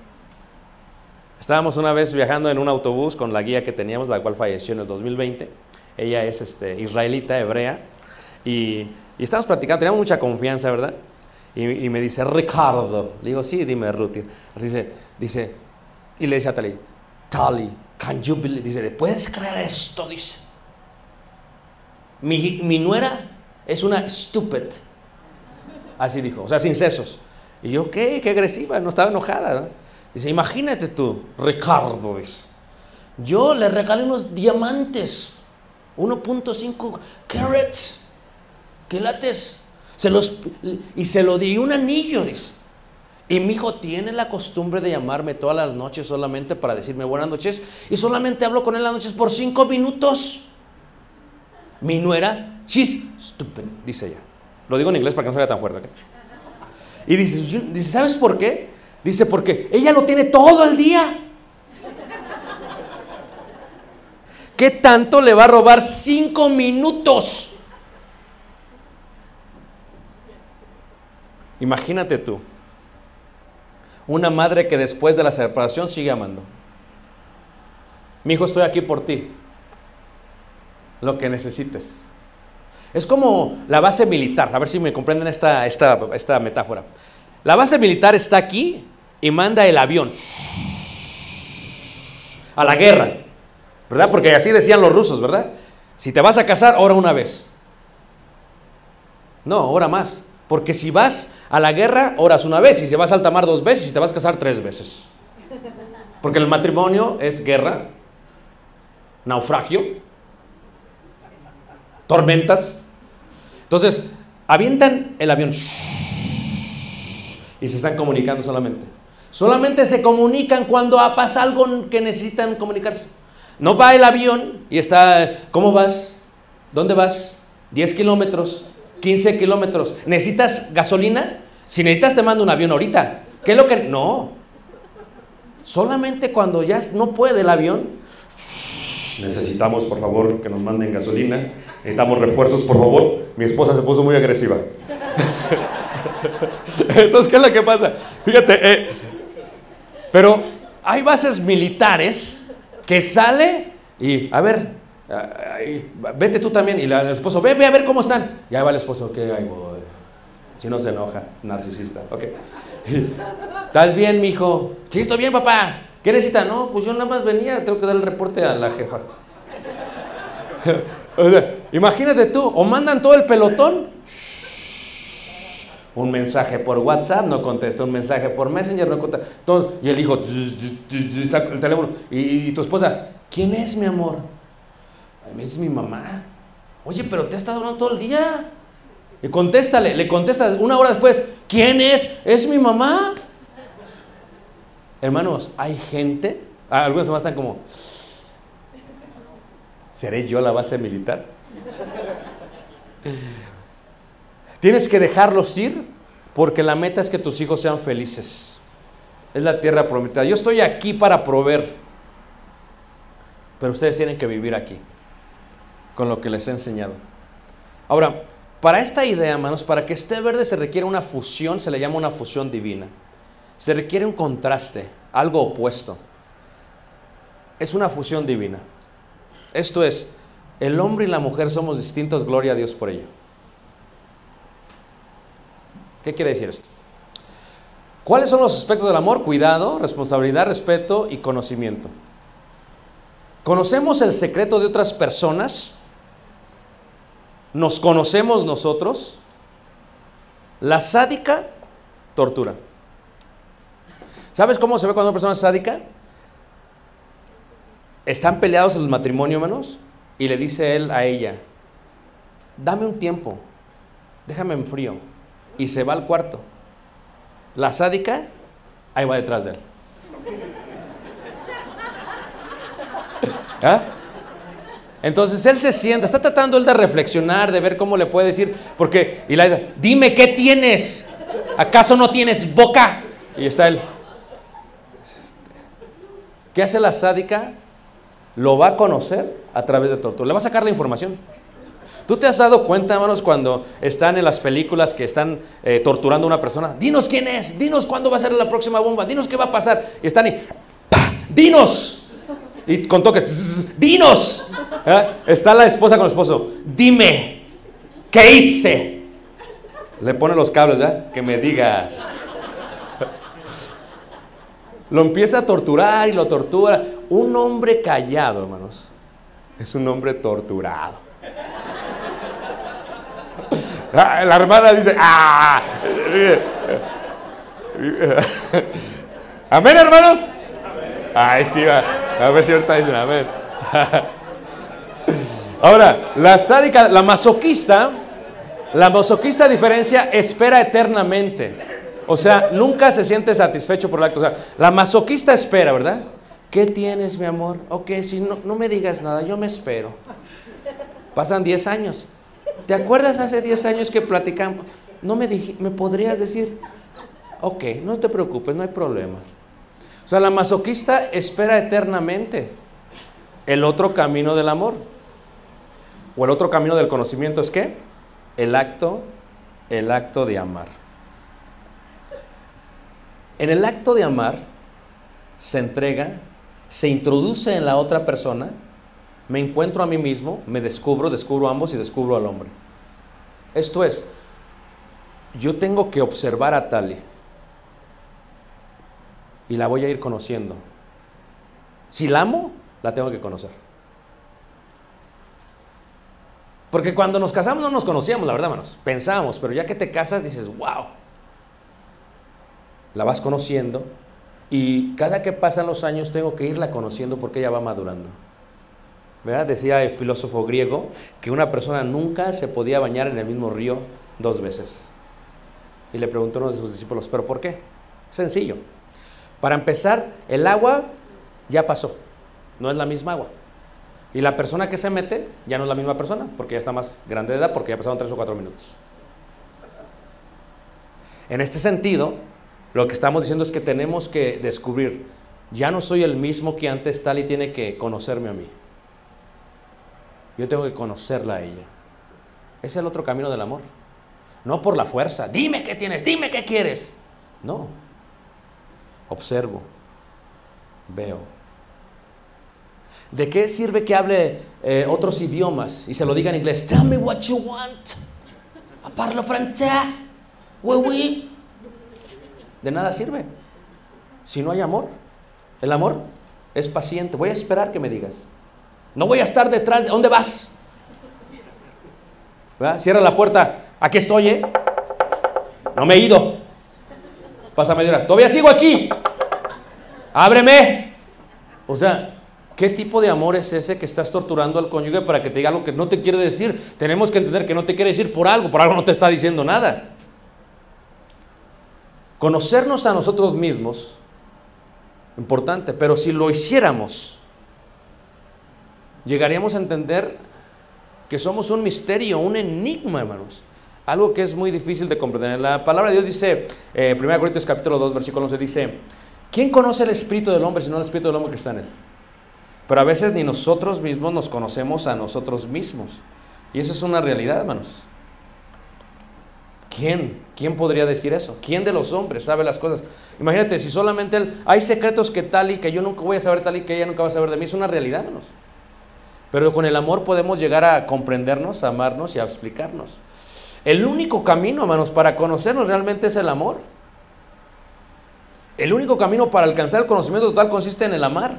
Estábamos una vez viajando en un autobús con la guía que teníamos, la cual falleció en el 2020. Ella es este, israelita, hebrea. Y, y estábamos platicando, teníamos mucha confianza, ¿verdad? Y, me dice, Ricardo. Le digo, sí, dime, Ruth. Dice, dice, y le dice a Tali, Tali, can you believe? Dice, ¿puedes creer esto? Dice, mi, nuera es una stupid. Así dijo, o sea, sin sesos. Y yo, ¿qué? Qué agresiva, no estaba enojada. Dice, imagínate tú, Ricardo, dice, yo le regalé unos diamantes 1.5 carats, quilates. Se los, y se lo di un anillo, dice. Y mi hijo tiene la costumbre de llamarme todas las noches solamente para decirme buenas noches. Y solamente hablo con él las noches por cinco minutos. Mi nuera, she's stupid, dice ella. Lo digo en inglés para que no sea tan fuerte. Y dice, dice, ¿sabes por qué? Dice, porque ella lo tiene todo el día. ¿Qué tanto le va a robar cinco minutos? Imagínate tú, una madre que después de la separación sigue amando. Mi hijo, estoy aquí por ti. Lo que necesites. Es como la base militar, a ver si me comprenden esta, esta, esta metáfora. La base militar está aquí y manda el avión a la guerra. ¿verdad? Porque así decían los rusos, ¿verdad? Si te vas a casar, ora una vez. No, ora más. Porque si vas a la guerra, oras una vez. Y si vas al tamar dos veces, y te vas a casar tres veces. Porque el matrimonio es guerra, naufragio, tormentas. Entonces, avientan el avión y se están comunicando solamente. Solamente se comunican cuando pasa algo que necesitan comunicarse. No va el avión y está, ¿cómo vas? ¿Dónde vas? 10 kilómetros, 15 kilómetros. ¿Necesitas gasolina? Si necesitas te mando un avión ahorita. ¿Qué es lo que...? No. Solamente cuando ya no puede el avión, necesitamos por favor que nos manden gasolina, necesitamos refuerzos por favor. Mi esposa se puso muy agresiva. Entonces, ¿qué es lo que pasa? Fíjate, eh, pero hay bases militares que sale y, a ver, vete tú también. Y el esposo, ve, ve a ver cómo están. Ya va el esposo, ok, ahí voy. Si no se enoja, narcisista. Ok. ¿Estás bien, mijo? Sí, estoy bien, papá. ¿Qué necesita? No, pues yo nada más venía, tengo que dar el reporte a la jefa. imagínate tú, o mandan todo el pelotón. Un mensaje por WhatsApp no contesta, un mensaje por Messenger no contesta. Y el hijo, el teléfono. Y, tu esposa, ¿quién es mi amor? Es mi mamá. Oye, pero te ha estado hablando todo el día. Y contéstale, le contestas una hora después, ¿quién es? Es mi mamá. Hermanos, hay gente, ah, algunas más están como, ¿seré yo la base militar? Tienes que dejarlos ir porque la meta es que tus hijos sean felices. Es la tierra prometida. Yo estoy aquí para proveer, pero ustedes tienen que vivir aquí con lo que les he enseñado. Ahora, Para esta idea, hermanos, para que esté verde se requiere una fusión, se le llama una fusión divina. Se requiere un contraste, algo opuesto. Es una fusión divina. Esto es, el hombre y la mujer somos distintos, gloria a Dios por ello. ¿Qué quiere decir esto? ¿Cuáles son los aspectos del amor? Cuidado, responsabilidad, respeto y conocimiento. ¿Conocemos el secreto de otras personas? ¿Nos conocemos nosotros? La sádica tortura. ¿Sabes cómo se ve cuando una persona es sádica? Están peleados en el matrimonio, hermanos, y le dice él a ella, dame un tiempo, déjame en frío. Y se va al cuarto. La sádica, ahí va detrás de él. ¿Ah? Entonces él se sienta, está tratando él de reflexionar, de ver cómo le puede decir, porque, y la dice, dime qué tienes, ¿acaso no tienes boca? Y está él. ¿Qué hace la sádica? Lo va a conocer a través de tortura, le va a sacar la información. ¿Tú te has dado cuenta, hermanos, cuando están en las películas que están eh, torturando a una persona? Dinos quién es, dinos cuándo va a ser la próxima bomba, dinos qué va a pasar. Y están y, ¡pah! ¡Dinos! Y con toques, ¡dinos! ¿Eh? Está la esposa con el esposo, dime, ¿qué hice? Le pone los cables, ¿eh? Que me digas. Lo empieza a torturar y lo tortura. Un hombre callado, hermanos, es un hombre torturado. Ah, la hermana dice, ¡ah! ¿Amén, hermanos? Ay, sí, va. A ver si ahorita dicen, amén. Ahora, la sádica, la masoquista, la masoquista a diferencia espera eternamente. O sea, nunca se siente satisfecho por el acto. O sea, la masoquista espera, ¿verdad? ¿Qué tienes, mi amor? Ok, si no, no me digas nada, yo me espero. Pasan 10 años. ¿Te acuerdas hace 10 años que platicamos? No me, me podrías decir, ok, no te preocupes, no hay problema. Sea, la masoquista espera eternamente el otro camino del amor. O el otro camino del conocimiento es qué? El acto, el acto de amar. En el acto de amar se entrega, se introduce en la otra persona me encuentro a mí mismo, me descubro, descubro a ambos y descubro al hombre. Esto es, yo tengo que observar a Tali y la voy a ir conociendo. Si la amo, la tengo que conocer. Porque cuando nos casamos no nos conocíamos, la verdad, hermanos. Pensábamos, pero ya que te casas dices, wow. La vas conociendo y cada que pasan los años tengo que irla conociendo porque ella va madurando. Decía el filósofo griego que una persona nunca se podía bañar en el mismo río dos veces. Y le preguntó a uno de sus discípulos, ¿pero por qué? Sencillo. Para empezar, el agua ya pasó, no es la misma agua. Y la persona que se mete ya no es la misma persona, porque ya está más grande de edad, porque ya pasaron tres o cuatro minutos. En este sentido, lo que estamos diciendo es que tenemos que descubrir, ya no soy el mismo que antes, tal y tiene que conocerme a mí. Yo tengo que conocerla a ella. Es el otro camino del amor. No por la fuerza. Dime qué tienes, dime qué quieres. No. Observo. Veo. ¿De qué sirve que hable eh, otros idiomas y se lo diga en inglés? Tell me what you want. Parlo francés. Oui. De nada sirve. Si no hay amor. El amor es paciente. Voy a esperar que me digas. No voy a estar detrás. ¿De dónde vas? Cierra la puerta. Aquí estoy, ¿eh? No me he ido. Pasa media hora. Todavía sigo aquí. Ábreme. O sea, ¿qué tipo de amor es ese que estás torturando al cónyuge para que te diga algo que no te quiere decir? Tenemos que entender que no te quiere decir por algo. Por algo no te está diciendo nada. Conocernos a nosotros mismos, importante, pero si lo hiciéramos, llegaríamos a entender que somos un misterio, un enigma, hermanos. Algo que es muy difícil de comprender. La palabra de Dios dice, eh, 1 Corintios capítulo 2, versículo 11, dice, ¿quién conoce el espíritu del hombre sino el espíritu del hombre que está en él? Pero a veces ni nosotros mismos nos conocemos a nosotros mismos. Y eso es una realidad, hermanos. ¿Quién? ¿Quién podría decir eso? ¿Quién de los hombres sabe las cosas? Imagínate, si solamente él, hay secretos que tal y que yo nunca voy a saber tal y que ella nunca va a saber de mí, es una realidad, menos. Pero con el amor podemos llegar a comprendernos, a amarnos y a explicarnos. El único camino, hermanos, para conocernos realmente es el amor. El único camino para alcanzar el conocimiento total consiste en el amar.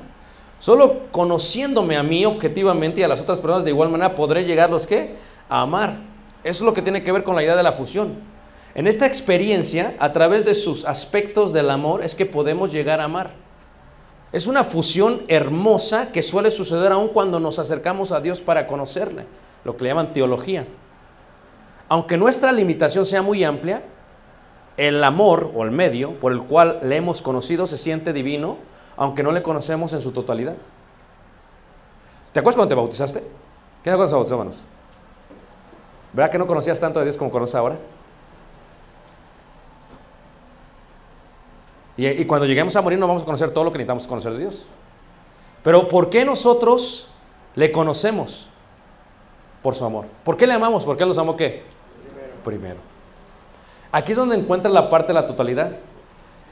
Solo conociéndome a mí objetivamente y a las otras personas de igual manera podré llegar los que a amar. Eso es lo que tiene que ver con la idea de la fusión. En esta experiencia, a través de sus aspectos del amor, es que podemos llegar a amar. Es una fusión hermosa que suele suceder aún cuando nos acercamos a Dios para conocerle, lo que le llaman teología. Aunque nuestra limitación sea muy amplia, el amor o el medio por el cual le hemos conocido se siente divino, aunque no le conocemos en su totalidad. ¿Te acuerdas cuando te bautizaste? ¿Qué te acuerdas de bautizó, hermanos? ¿Verdad que no conocías tanto de Dios como conoces ahora? Y, y, cuando lleguemos a morir no vamos a conocer todo lo que necesitamos conocer de Dios. Pero ¿por qué nosotros le conocemos? Por su amor. ¿Por qué le amamos? ¿Por qué los amó qué? Primero. Aquí es donde encuentra la parte de la totalidad.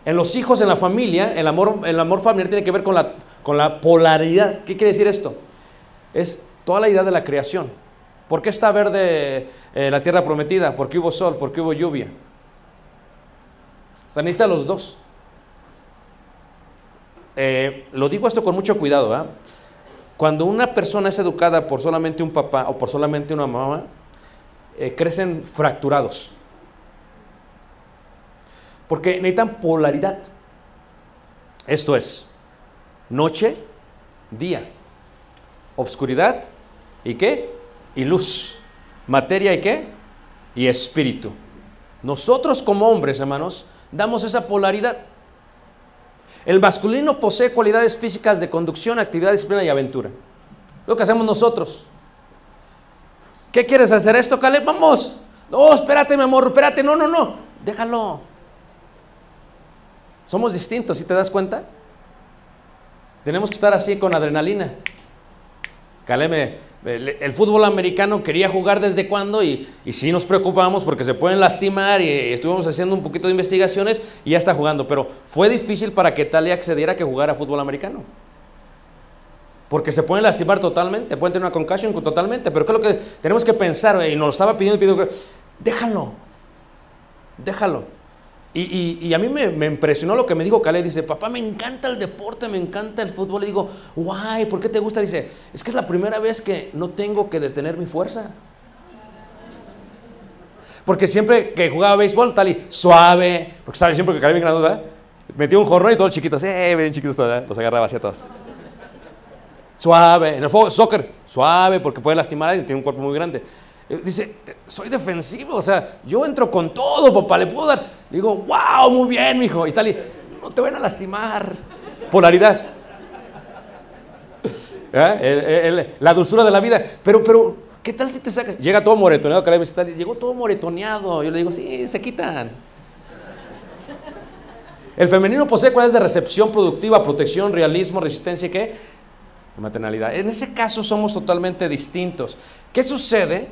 En los hijos, en la familia, el amor, el amor familiar tiene que ver con la, con la polaridad. ¿Qué quiere decir esto? Es toda la idea de la creación. ¿Por qué está verde eh, la tierra prometida? ¿Por qué hubo sol? ¿Por qué hubo lluvia? O necesita los dos. Eh, lo digo esto con mucho cuidado. ¿eh? Cuando una persona es educada por solamente un papá o por solamente una mamá, eh, crecen fracturados. Porque necesitan polaridad. Esto es, noche, día, obscuridad y qué? Y luz. Materia y qué? Y espíritu. Nosotros como hombres, hermanos, damos esa polaridad. El masculino posee cualidades físicas de conducción, actividad, disciplina y aventura. Lo que hacemos nosotros. ¿Qué quieres hacer esto, Caleb? Vamos. No, espérate, mi amor, espérate. No, no, no. Déjalo. Somos distintos, ¿sí te das cuenta? Tenemos que estar así con adrenalina. Caleb me, el, fútbol americano quería jugar desde cuándo y, y sí nos preocupamos porque se pueden lastimar y, estuvimos haciendo un poquito de investigaciones y ya está jugando, pero fue difícil para que Talia accediera a que jugara fútbol americano. Porque se pueden lastimar totalmente, pueden tener una concussion totalmente, pero ¿qué es lo que tenemos que pensar? Y nos lo estaba pidiendo pidiendo, déjalo, déjalo. Y, a mí me, impresionó lo que me dijo Caleb. Dice, papá, me encanta el deporte, me encanta el fútbol. Y digo, guay, ¿por qué te gusta? Dice, es que es la primera vez que no tengo que detener mi fuerza. Porque siempre que jugaba béisbol, tal y suave, porque estaba siempre que Caleb bien grande, ¿verdad? Metía un jorrón y todos chiquitos, eh, bien chiquitos, ¿verdad? los agarraba así a todos. Suave, en el fútbol, soccer, suave, porque puede lastimar y tiene un cuerpo muy grande. Eh, dice, soy defensivo, o sea, yo entro con todo, papá, le puedo dar. digo, wow, muy bien, mijo. Y tal, y no te van a lastimar. Polaridad. ¿Eh? la dulzura de la vida. Pero, pero, ¿qué tal si te saca? Llega todo moretoneado, llegó todo moretoneado. Yo le digo, sí, se quitan. El femenino posee cualidades de recepción productiva, protección, realismo, resistencia y Maternalidad. En ese caso somos totalmente distintos. ¿Qué sucede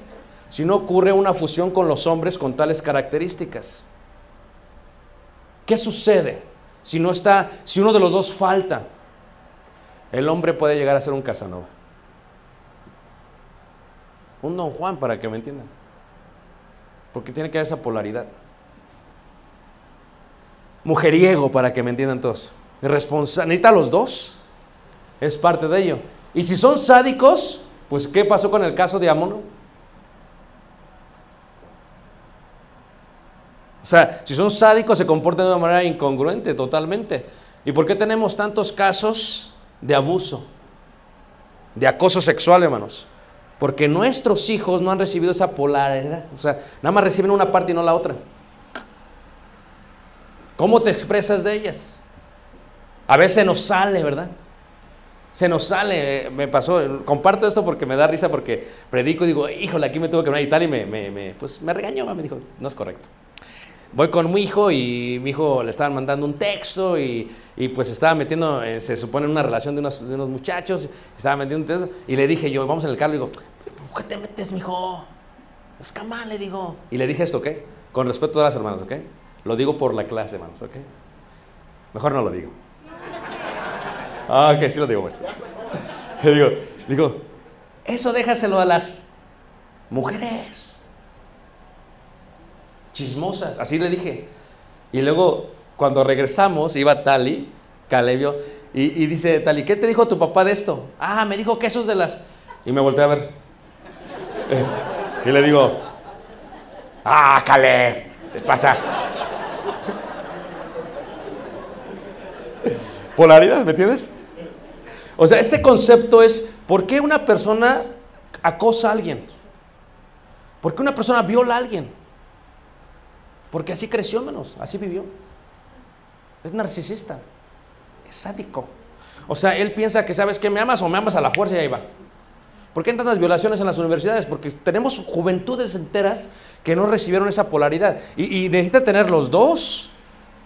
si no ocurre una fusión con los hombres con tales características? ¿Qué sucede si no está, si uno de los dos falta? El hombre puede llegar a ser un Casanova. Un Don Juan, para que me entiendan. Porque tiene que haber esa polaridad. Mujeriego, para que me entiendan todos. Necesita los dos. Es parte de ello. Y si son sádicos, pues ¿qué pasó con el caso de Amono? O sea, si son sádicos se comportan de una manera incongruente totalmente. ¿Y por qué tenemos tantos casos de abuso, de acoso sexual, hermanos? Porque nuestros hijos no han recibido esa polaridad. O sea, nada más reciben una parte y no la otra. ¿Cómo te expresas de ellas? A veces nos sale, ¿verdad? Se nos sale, me pasó, comparto esto porque me da risa porque predico y digo, híjole, aquí me tuvo que venir y tal y me, me, pues me regañó, me dijo, no es correcto voy con mi hijo y mi hijo le estaban mandando un texto y, y pues estaba metiendo, eh, se supone, en una relación de unos, de unos muchachos, estaba metiendo un texto y le dije yo, vamos en el carro, y digo, ¿por qué te metes, mijo? Busca mal, le digo. Y le dije esto, ¿qué? Con respeto a las hermanas, ¿ok? Lo digo por la clase, hermanos, ¿ok? Mejor no lo digo. Ah, ok, sí lo digo, pues. digo, digo, eso déjaselo a las mujeres. Chismosas, así le dije. Y luego, cuando regresamos, iba Tali, Calebio, y, y dice Tali, ¿qué te dijo tu papá de esto? Ah, me dijo que esos de las... Y me volteé a ver. y le digo, ah, Caleb, te pasas. Polaridad, ¿me entiendes? O sea, este concepto es, ¿por qué una persona acosa a alguien? ¿Por qué una persona viola a alguien? Porque así creció menos, así vivió. Es narcisista, es sádico. O sea, él piensa que, ¿sabes qué? Me amas o me amas a la fuerza y ahí va. ¿Por qué hay tantas violaciones en las universidades? Porque tenemos juventudes enteras que no recibieron esa polaridad. Y, y necesita tener los dos.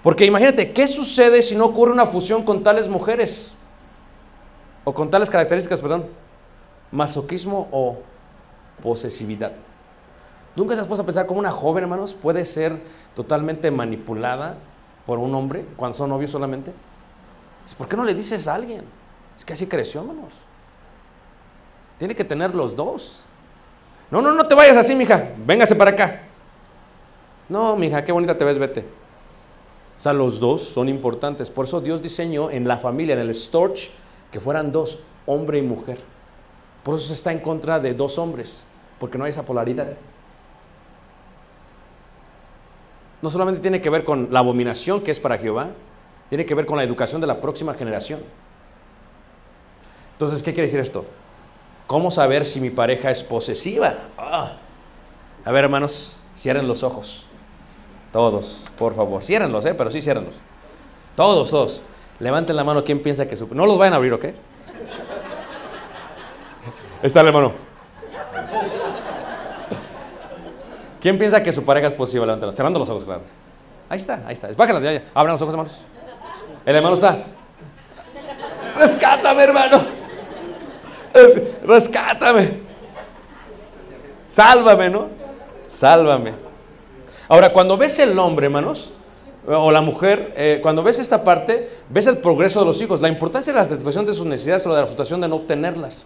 Porque imagínate, ¿qué sucede si no ocurre una fusión con tales mujeres? O con tales características, perdón, masoquismo o posesividad. ¿Nunca te has puesto a pensar cómo una joven, hermanos, puede ser totalmente manipulada por un hombre cuando son novios solamente? ¿Por qué no le dices a alguien? Es que así creció, hermanos. Tiene que tener los dos. No, no, no te vayas así, mija. Véngase para acá. No, mija, qué bonita te ves, vete. O sea, los dos son importantes. Por eso Dios diseñó en la familia, en el storch, que fueran dos, hombre y mujer. Por eso se está en contra de dos hombres, porque no hay esa polaridad. No solamente tiene que ver con la abominación que es para Jehová, tiene que ver con la educación de la próxima generación. Entonces, ¿qué quiere decir esto? ¿Cómo saber si mi pareja es posesiva? Ah. A ver, hermanos, cierren los ojos. Todos, por favor. Ciérrenlos, ¿eh? pero sí ciérrenlos. Todos, todos. Levanten la mano quien piensa que su... No los vayan a abrir, ¿ok? Está el hermano. ¿Quién piensa que su pareja es posible? Levántala. Cerrando los ojos, claro. Ahí está, ahí está. Bájala, ya, ya. Abran los ojos, hermanos. El hermano está. Rescátame, hermano. Rescátame. Sálvame, ¿no? Sálvame. Ahora, cuando ves el nombre, hermanos, o la mujer, eh, cuando ves esta parte, ves el progreso de los hijos, la importancia de la satisfacción de sus necesidades o la frustración de no obtenerlas.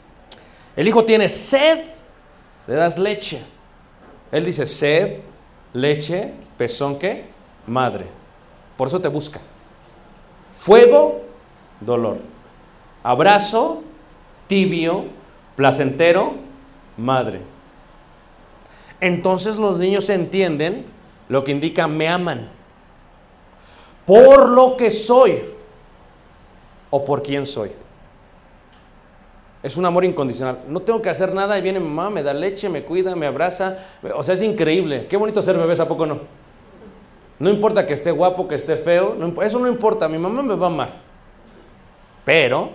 El hijo tiene sed, le das leche. Él dice sed, leche, pezón, ¿qué? Madre. Por eso te busca. Fuego, dolor. Abrazo, tibio, placentero, madre. Entonces los niños entienden lo que indica me aman por lo que soy o por quién soy. Es un amor incondicional. No tengo que hacer nada y viene mamá, me da leche, me cuida, me abraza. O sea, es increíble. Qué bonito ser bebés, ¿a poco no? No importa que esté guapo, que esté feo, eso no importa. Mi mamá me va a amar. Pero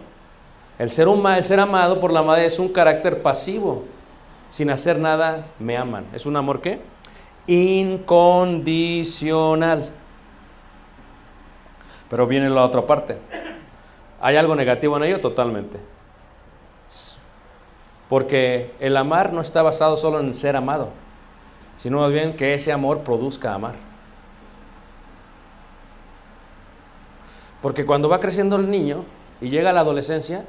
el ser, humano, el ser amado por la madre es un carácter pasivo. Sin hacer nada, me aman. ¿Es un amor qué? Incondicional. Pero viene la otra parte. ¿Hay algo negativo en ello? Totalmente. Porque el amar no está basado solo en ser amado, sino más bien que ese amor produzca amar. Porque cuando va creciendo el niño y llega a la adolescencia,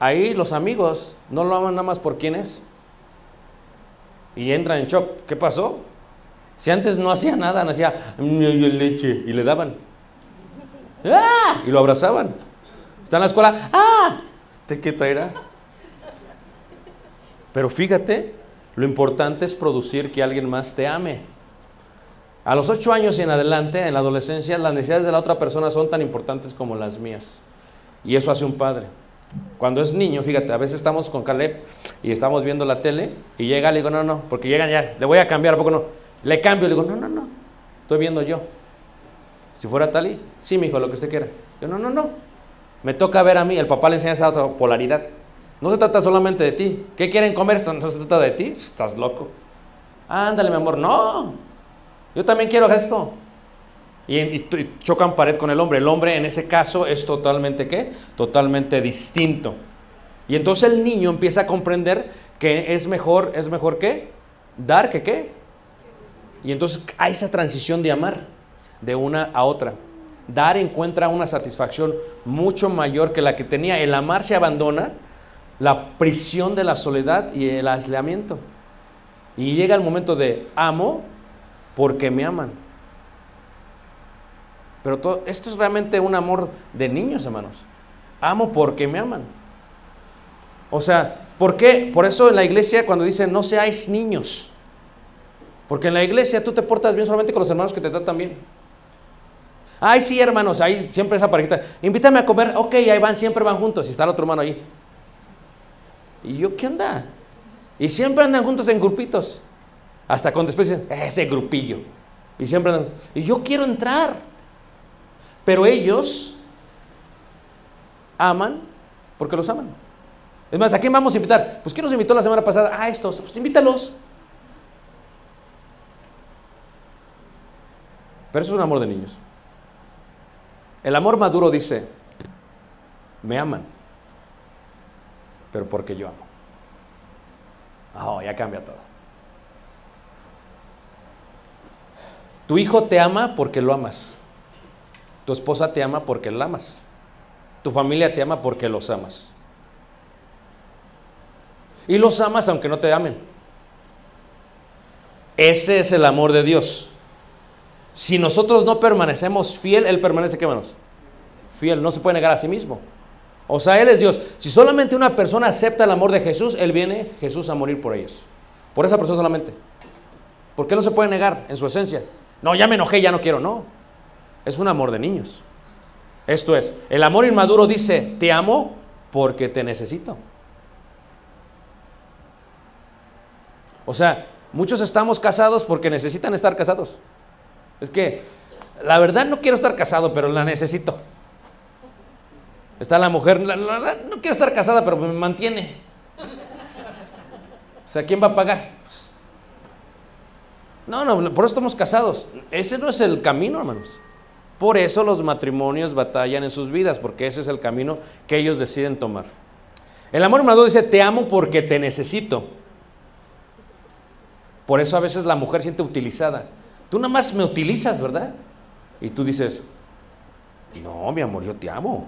ahí los amigos no lo aman nada más por quién es. Y entran en shock. ¿Qué pasó? Si antes no hacía nada, no hacía leche y le daban. ¡Ah! Y lo abrazaban. Está en la escuela, ¡ah! ¿Usted qué traerá? Pero fíjate, lo importante es producir que alguien más te ame. A los ocho años y en adelante, en la adolescencia, las necesidades de la otra persona son tan importantes como las mías. Y eso hace un padre. Cuando es niño, fíjate, a veces estamos con Caleb y estamos viendo la tele y llega, le digo, no, no, porque llegan ya, le voy a cambiar, ¿a poco no? Le cambio, le digo, no, no, no, estoy viendo yo. Si fuera Tali, sí, mi hijo, lo que usted quiera. Yo, no, no, no. Me toca ver a mí. El papá le enseña esa otra polaridad. No se trata solamente de ti. ¿Qué quieren comer? No se trata de ti. Estás loco. Ándale, mi amor. No. Yo también quiero esto. Y, y, chocan pared con el hombre. El hombre en ese caso es totalmente qué? Totalmente distinto. Y entonces el niño empieza a comprender que es mejor, es mejor qué? Dar que qué? Y entonces hay esa transición de amar de una a otra. Dar encuentra una satisfacción mucho mayor que la que tenía. El amar se abandona la prisión de la soledad y el aislamiento. Y llega el momento de amo porque me aman. Pero todo, esto es realmente un amor de niños, hermanos. Amo porque me aman. O sea, ¿por qué? Por eso en la iglesia cuando dicen no seáis niños. Porque en la iglesia tú te portas bien solamente con los hermanos que te tratan bien. Ay, sí, hermanos, ahí siempre esa parejita. Invítame a comer. Ok, ahí van, siempre van juntos. Y está el otro hermano ahí. ¿Y yo qué onda? Y siempre andan juntos en grupitos. Hasta cuando después dicen, ese grupillo. Y siempre andan. Y yo quiero entrar. Pero ellos aman porque los aman. Es más, ¿a quién vamos a invitar? Pues ¿quién nos invitó la semana pasada? A estos. Pues invítalos. Pero eso es un amor de niños. El amor maduro dice, me aman, pero porque yo amo. Oh, ya cambia todo. Tu hijo te ama porque lo amas. Tu esposa te ama porque la amas. Tu familia te ama porque los amas. Y los amas aunque no te amen. Ese es el amor de Dios. Si nosotros no permanecemos fiel, Él permanece, ¿qué manos? Fiel, no se puede negar a sí mismo. O sea, Él es Dios. Si solamente una persona acepta el amor de Jesús, Él viene, Jesús, a morir por ellos. Por esa persona solamente. ¿Por qué no se puede negar en su esencia? No, ya me enojé, ya no quiero. No. Es un amor de niños. Esto es, el amor inmaduro dice, te amo porque te necesito. O sea, muchos estamos casados porque necesitan estar casados. Es que la verdad no quiero estar casado, pero la necesito. Está la mujer, no quiero estar casada, pero me mantiene. O sea, ¿quién va a pagar? Pues, no, no, por eso estamos casados. Ese no es el camino, hermanos. Por eso los matrimonios batallan en sus vidas, porque ese es el camino que ellos deciden tomar. El amor maduro dice, te amo porque te necesito. Por eso a veces la mujer siente utilizada. Tú nada más me utilizas, ¿verdad? Y tú dices, no, mi amor, yo te amo.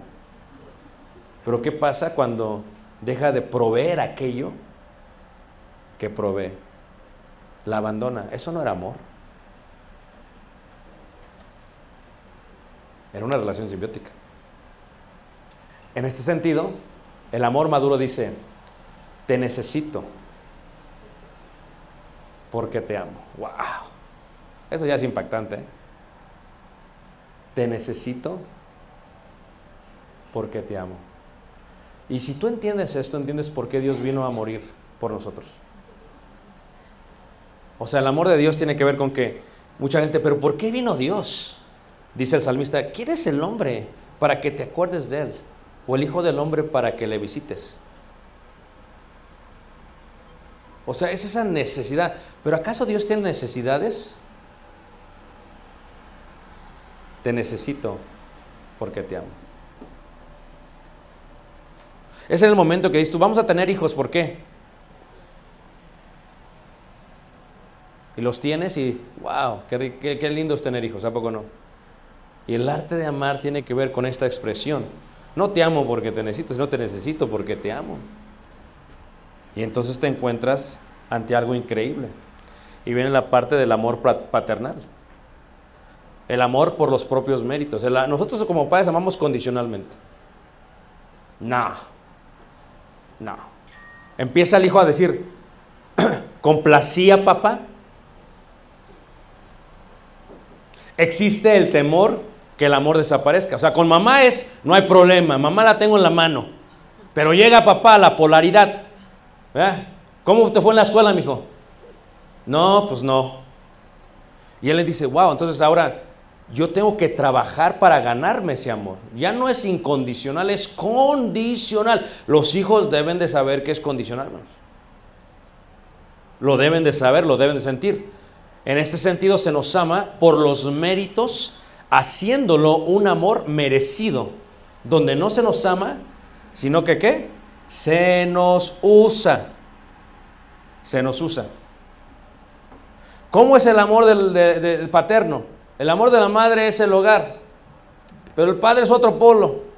Pero ¿qué pasa cuando deja de proveer aquello que provee? La abandona. Eso no era amor. Era una relación simbiótica. En este sentido, el amor maduro dice, te necesito porque te amo. ¡Wow! Eso ya es impactante. Te necesito porque te amo. Y si tú entiendes esto, entiendes por qué Dios vino a morir por nosotros. O sea, el amor de Dios tiene que ver con que mucha gente, pero ¿por qué vino Dios? Dice el salmista, ¿quién es el hombre para que te acuerdes de él? O el hijo del hombre para que le visites. O sea, es esa necesidad. Pero ¿acaso Dios tiene necesidades? Te necesito porque te amo. Es en el momento que dices tú, vamos a tener hijos, ¿por qué? Y los tienes y, wow, qué, qué lindo es tener hijos, ¿a poco no? Y el arte de amar tiene que ver con esta expresión. No te amo porque te necesito, sino te necesito porque te amo. Y entonces te encuentras ante algo increíble. Y viene la parte del amor paternal. El amor por los propios méritos. nosotros como padres amamos condicionalmente. No. No. Empieza el hijo a decir, ¿complacía papá? Existe el temor que el amor desaparezca. O sea, con mamá es, no hay problema, mamá la tengo en la mano. Pero llega papá, la polaridad. ¿Cómo te fue en la escuela, mijo? No, pues no. Y él le dice, wow, entonces ahora yo tengo que trabajar para ganarme ese amor. Ya no es incondicional, es condicional. Los hijos deben de saber que es condicional. Lo deben de saber, lo deben de sentir. En este sentido se nos ama por los méritos, haciéndolo un amor merecido, donde no se nos ama, sino que qué? Se nos usa. Se nos usa. ¿Cómo es el amor del paterno? El amor de la madre es el hogar, pero el padre es otro polo.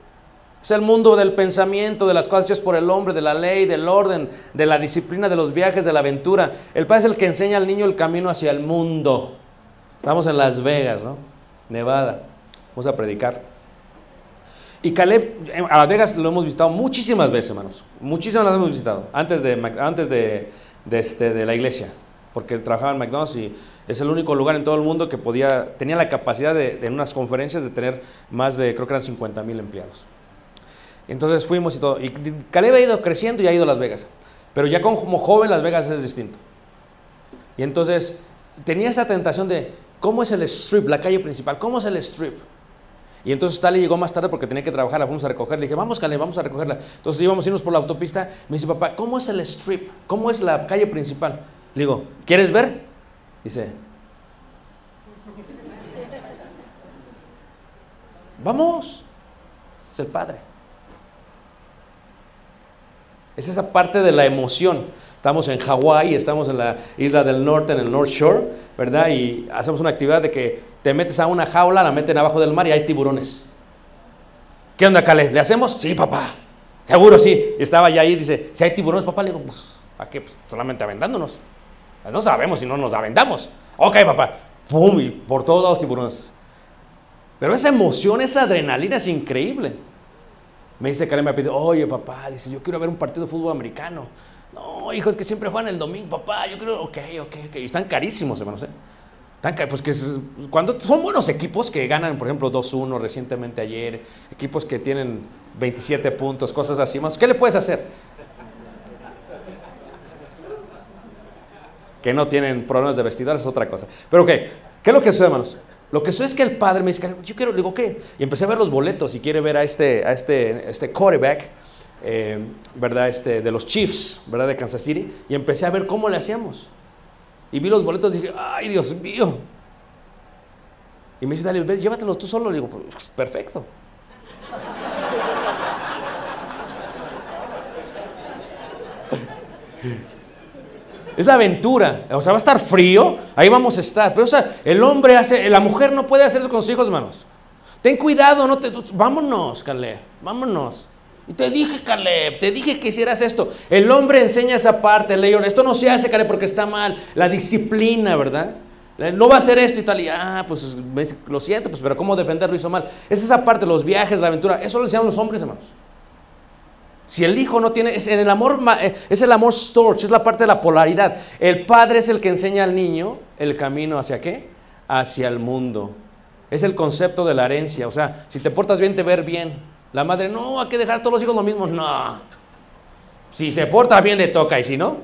Es el mundo del pensamiento, de las cosas hechas por el hombre, de la ley, del orden, de la disciplina, de los viajes, de la aventura. El padre es el que enseña al niño el camino hacia el mundo. Estamos en Las Vegas, ¿no? Nevada. Vamos a predicar. Y Caleb, a Las Vegas lo hemos visitado muchísimas veces, hermanos. Muchísimas las hemos visitado. Antes de, antes de, este, de la iglesia. Porque trabajaba en McDonald's y es el único lugar en todo el mundo que podía, tenía la capacidad de, en unas conferencias de tener más de, creo que eran 50 mil empleados. Entonces fuimos y todo. Y Caleb ha ido creciendo y ha ido a Las Vegas. Pero ya como joven Las Vegas es distinto. Y entonces tenía esa tentación de, ¿cómo es el strip, la calle principal? ¿Cómo es el strip? Y entonces Tali llegó más tarde porque tenía que trabajar, la fuimos a recoger. Le dije, vamos, Caleb, vamos a recogerla. Entonces íbamos a irnos por la autopista. Me dice, papá, ¿cómo es el strip? ¿Cómo es la calle principal? Le digo, ¿quieres ver? Dice, vamos. Es el padre. Es esa parte de la emoción. Estamos en Hawái, estamos en la isla del norte, en el North Shore, ¿verdad? Y hacemos una actividad de que te metes a una jaula, la meten abajo del mar y hay tiburones. ¿Qué onda, Cale? ¿Le hacemos? Sí, papá. Seguro sí. Y estaba ya ahí, dice, si hay tiburones, papá, le digo, pues, ¿a qué? Pues, solamente aventándonos. No sabemos si no nos aventamos. Ok, papá. ¡Pum! Y por todos lados tiburones. Pero esa emoción, esa adrenalina es increíble. Me dice Cale, me pide, oye, papá, dice, yo quiero ver un partido de fútbol americano. No, hijo, es que siempre juegan el domingo, papá. Yo creo, ok, ok, ok. Están carísimos, hermanos. ¿eh? Están pues que cuando son buenos equipos que ganan, por ejemplo, 2-1 recientemente ayer, equipos que tienen 27 puntos, cosas así, ¿qué le puedes hacer? Que no tienen problemas de vestidores es otra cosa. Pero, ok, ¿qué es lo que sucede, hermanos? Lo que sucede es que el padre me dice, yo quiero, le digo, ¿qué? Y empecé a ver los boletos y quiere ver a este, a este, este quarterback eh, ¿verdad? Este, de los Chiefs, ¿verdad? De Kansas City, y empecé a ver cómo le hacíamos. Y vi los boletos y dije, ay, Dios mío. Y me dice, dale, llévatelo tú solo. Le digo, pues, perfecto. Es la aventura. O sea, va a estar frío, ahí vamos a estar. Pero, o sea, el hombre hace, la mujer no puede hacer eso con sus hijos, hermanos. Ten cuidado, no te, vámonos, Caleb, vámonos. Y te dije, Caleb, te dije que hicieras esto. El hombre enseña esa parte, León. Esto no se hace, Caleb, porque está mal. La disciplina, ¿verdad? No va a hacer esto y tal. Y, ah, pues lo siento, pues, pero ¿cómo defenderlo hizo mal? Es esa parte, los viajes, la aventura. Eso lo enseñan los hombres, hermanos. Si el hijo no tiene, es en el amor, eh, es el amor storch, es la parte de la polaridad. El padre es el que enseña al niño el camino hacia qué? Hacia el mundo. Es el concepto de la herencia. O sea, si te portas bien, te ver bien. La madre, no, hay que dejar a todos los hijos lo mismo. No. Si se porta bien, le toca, y si no.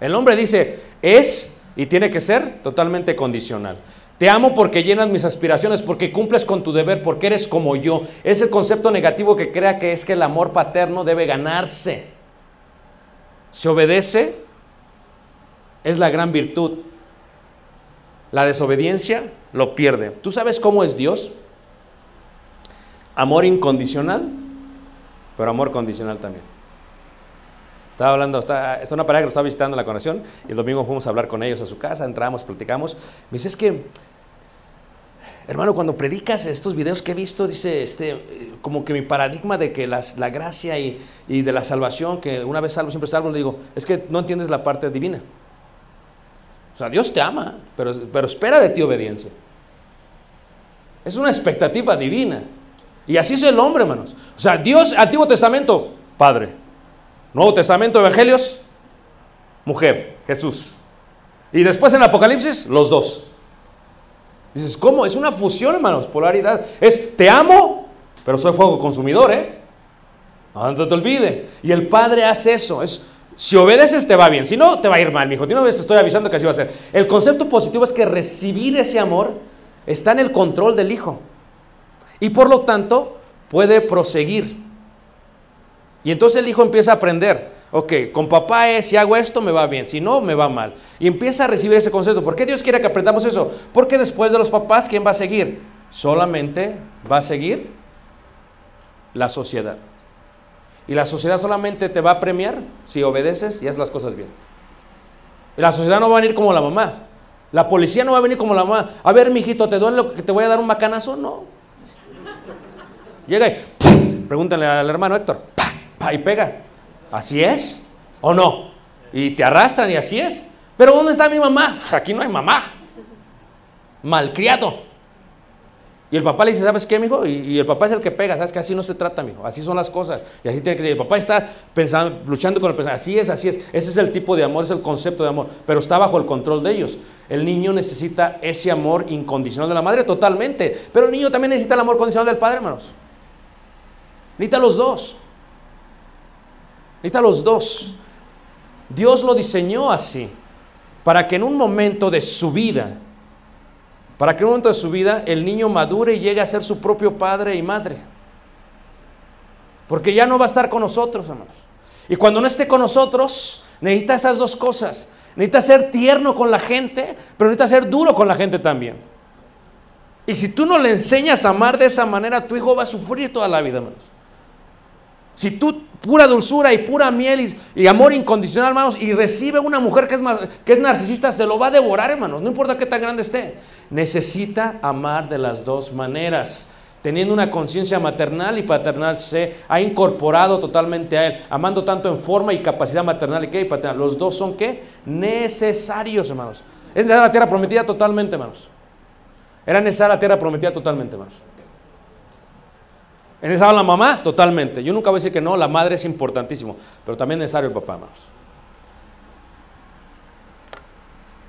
El hombre dice, es y tiene que ser totalmente condicional. Te amo porque llenas mis aspiraciones, porque cumples con tu deber, porque eres como yo. Es el concepto negativo que crea que es que el amor paterno debe ganarse. Se obedece, es la gran virtud. La desobediencia lo pierde. ¿Tú sabes cómo es Dios? Amor incondicional, pero amor condicional también. Estaba hablando, está, es una pareja que lo estaba visitando en la conexión y el domingo fuimos a hablar con ellos a su casa, entramos, platicamos. Me dice, es que, hermano, cuando predicas estos videos que he visto, dice, este, como que mi paradigma de que las, la gracia y, y, de la salvación, que una vez salvo, siempre salvo, le digo, es que no entiendes la parte divina. O sea, Dios te ama, pero, pero espera de ti obediencia. Es una expectativa divina. Y así es el hombre, hermanos. O sea, Dios, Antiguo Testamento, Padre. Nuevo Testamento, Evangelios, mujer, Jesús. Y después en Apocalipsis, los dos. Dices, ¿cómo? Es una fusión, hermanos, polaridad. Es, te amo, pero soy fuego consumidor, ¿eh? No te olvide. Y el Padre hace eso. Es, si obedeces te va bien, si no te va a ir mal, mi hijo. De una vez te estoy avisando que así va a ser. El concepto positivo es que recibir ese amor está en el control del Hijo y por lo tanto puede proseguir. Y entonces el hijo empieza a aprender, ok, con papá es, si hago esto me va bien, si no me va mal. Y empieza a recibir ese concepto. ¿Por qué Dios quiere que aprendamos eso? Porque después de los papás, ¿quién va a seguir? Solamente va a seguir la sociedad. Y la sociedad solamente te va a premiar si obedeces y haces las cosas bien. La sociedad no va a venir como la mamá. La policía no va a venir como la mamá. A ver, mijito, ¿te duele lo que te voy a dar un macanazo? No. Llega y pregúntale al hermano Héctor. y pega. ¿Así es? ¿O no? Y te arrastran y así es. Pero ¿dónde está mi mamá? Pues aquí no hay mamá. Malcriado. Y el papá le dice, ¿sabes qué, mijo? Y, el papá es el que pega, ¿sabes que así no se trata, mijo? Así son las cosas. Y así tiene que ser. El papá está pensando, luchando con el pensamiento. Así es, así es. Ese es el tipo de amor, es el concepto de amor. Pero está bajo el control de ellos. El niño necesita ese amor incondicional de la madre totalmente. Pero el niño también necesita el amor condicional del padre, hermanos. Necesita los dos. Necesita los dos. Dios lo diseñó así. Para que en un momento de su vida para que en un momento de su vida el niño madure y llegue a ser su propio padre y madre. Porque ya no va a estar con nosotros, hermanos. Y cuando no esté con nosotros, necesita esas dos cosas. Necesita ser tierno con la gente, pero necesita ser duro con la gente también. Y si tú no le enseñas a amar de esa manera, tu hijo va a sufrir toda la vida, hermanos. Si tú, pura dulzura y pura miel y, amor incondicional, hermanos, y recibe una mujer que es, que es narcisista, se lo va a devorar, hermanos, no importa qué tan grande esté. Necesita amar de las dos maneras. Teniendo una conciencia maternal y paternal, se ha incorporado totalmente a él, amando tanto en forma y capacidad maternal y, ¿qué? y paternal. Los dos son qué? Necesarios, hermanos. Es la tierra prometida totalmente, hermanos. Era necesaria la tierra prometida totalmente, hermanos. ¿Es necesario la mamá? Totalmente. Yo nunca voy a decir que no, la madre es importantísimo, pero también es necesario el papá, hermanos.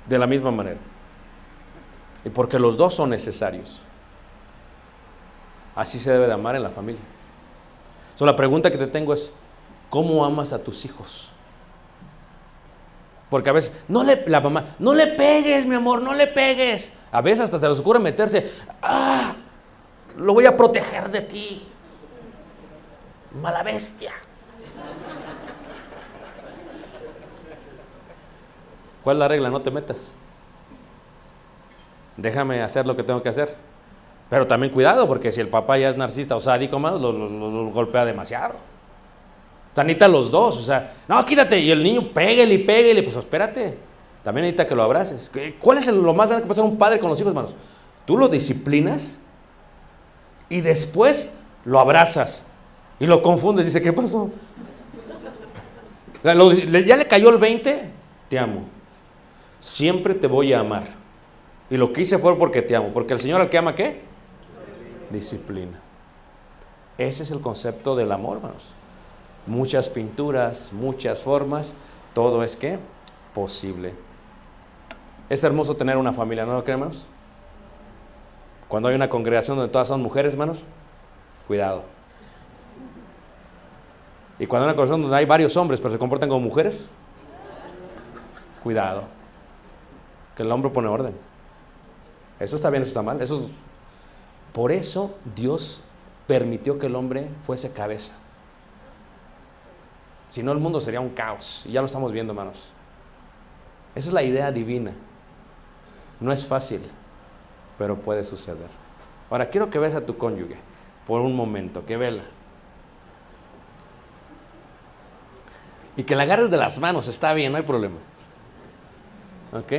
De la misma manera. Y porque los dos son necesarios. Así se debe de amar en la familia. So, la pregunta que te tengo es, ¿cómo amas a tus hijos? Porque a veces, no le, la mamá, no le pegues, mi amor, no le pegues. A veces hasta se les ocurre meterse, ah, lo voy a proteger de ti mala bestia. ¿Cuál es la regla? No te metas. Déjame hacer lo que tengo que hacer. Pero también cuidado, porque si el papá ya es narcisista o sádico más, lo, golpea demasiado. Tanita los dos, o sea, no, quítate. Y el niño, pégale y pégale, pues espérate. También necesita que lo abraces. ¿Cuál es lo más grande que puede hacer un padre con los hijos, hermanos? Tú lo disciplinas y después lo abrazas. Y lo confundes, dice, ¿qué pasó? ¿Ya le cayó el 20? Te amo. Siempre te voy a amar. Y lo que hice fue porque te amo. Porque el Señor al que ama, ¿qué? Disciplina. Ese es el concepto del amor, hermanos. Muchas pinturas, muchas formas, todo es que posible. Es hermoso tener una familia, ¿no lo creen, hermanos? Cuando hay una congregación donde todas son mujeres, hermanos, cuidado. Y cuando hay una congregación donde hay varios hombres, pero se comportan como mujeres, cuidado. Que el hombre pone orden. Eso está bien, eso está mal. Eso Por eso Dios permitió que el hombre fuese cabeza. Si no, el mundo sería un caos. Y ya lo estamos viendo, hermanos. Esa es la idea divina. No es fácil, pero puede suceder. Ahora, quiero que veas a tu cónyuge por un momento, que vela. Y que la agarres de las manos, está bien, no hay problema. ¿Ok?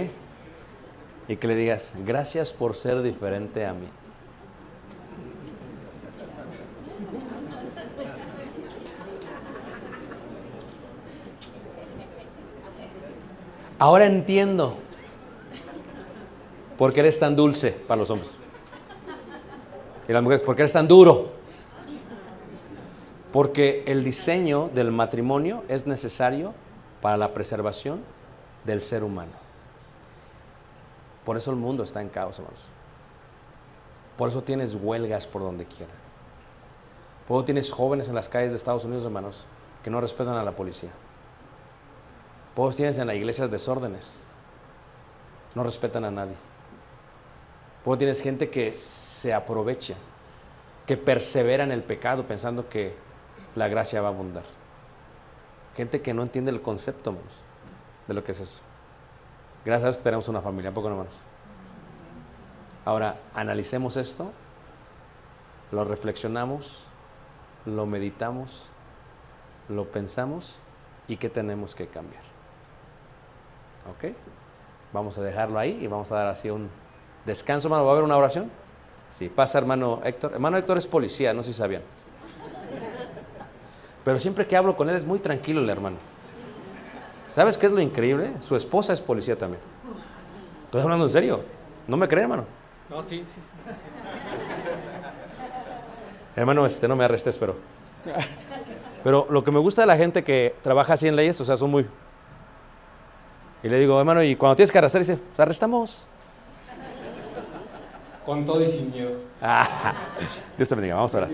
Y que le digas, gracias por ser diferente a mí. Ahora entiendo por qué eres tan dulce para los hombres. Y las mujeres, ¿por qué eres tan duro? Porque el diseño del matrimonio es necesario para la preservación del ser humano. Por eso el mundo está en caos, hermanos. Por eso tienes huelgas por donde quiera. Por eso tienes jóvenes en las calles de Estados Unidos, hermanos, que no respetan a la policía. Por eso tienes en la iglesia desórdenes. No respetan a nadie. Por eso tienes gente que se aprovecha, que persevera en el pecado pensando que la gracia va a abundar. Gente que no entiende el concepto, hermanos, de lo que es eso. Gracias a Dios que tenemos una familia, poco hermanos. Ahora, analicemos esto, lo reflexionamos, lo meditamos, lo pensamos y qué tenemos que cambiar. ¿Ok? Vamos a dejarlo ahí y vamos a dar así un descanso, hermano. ¿Va a haber una oración? Sí, pasa hermano Héctor. Hermano Héctor es policía, no sé si sabían. Pero siempre que hablo con él es muy tranquilo el hermano. ¿Sabes qué es lo increíble? Su esposa es policía también. Estoy hablando en serio. ¿No me creen, hermano? No, sí, sí, sí. Hermano, este, no me arrestes, pero... Pero lo que me gusta de la gente que trabaja así en leyes, o sea, son muy... Y le digo, hermano, y cuando tienes que arrestar, dice, pues arrestamos. Con todo y sin miedo. Ah, Dios te bendiga, vamos a orar.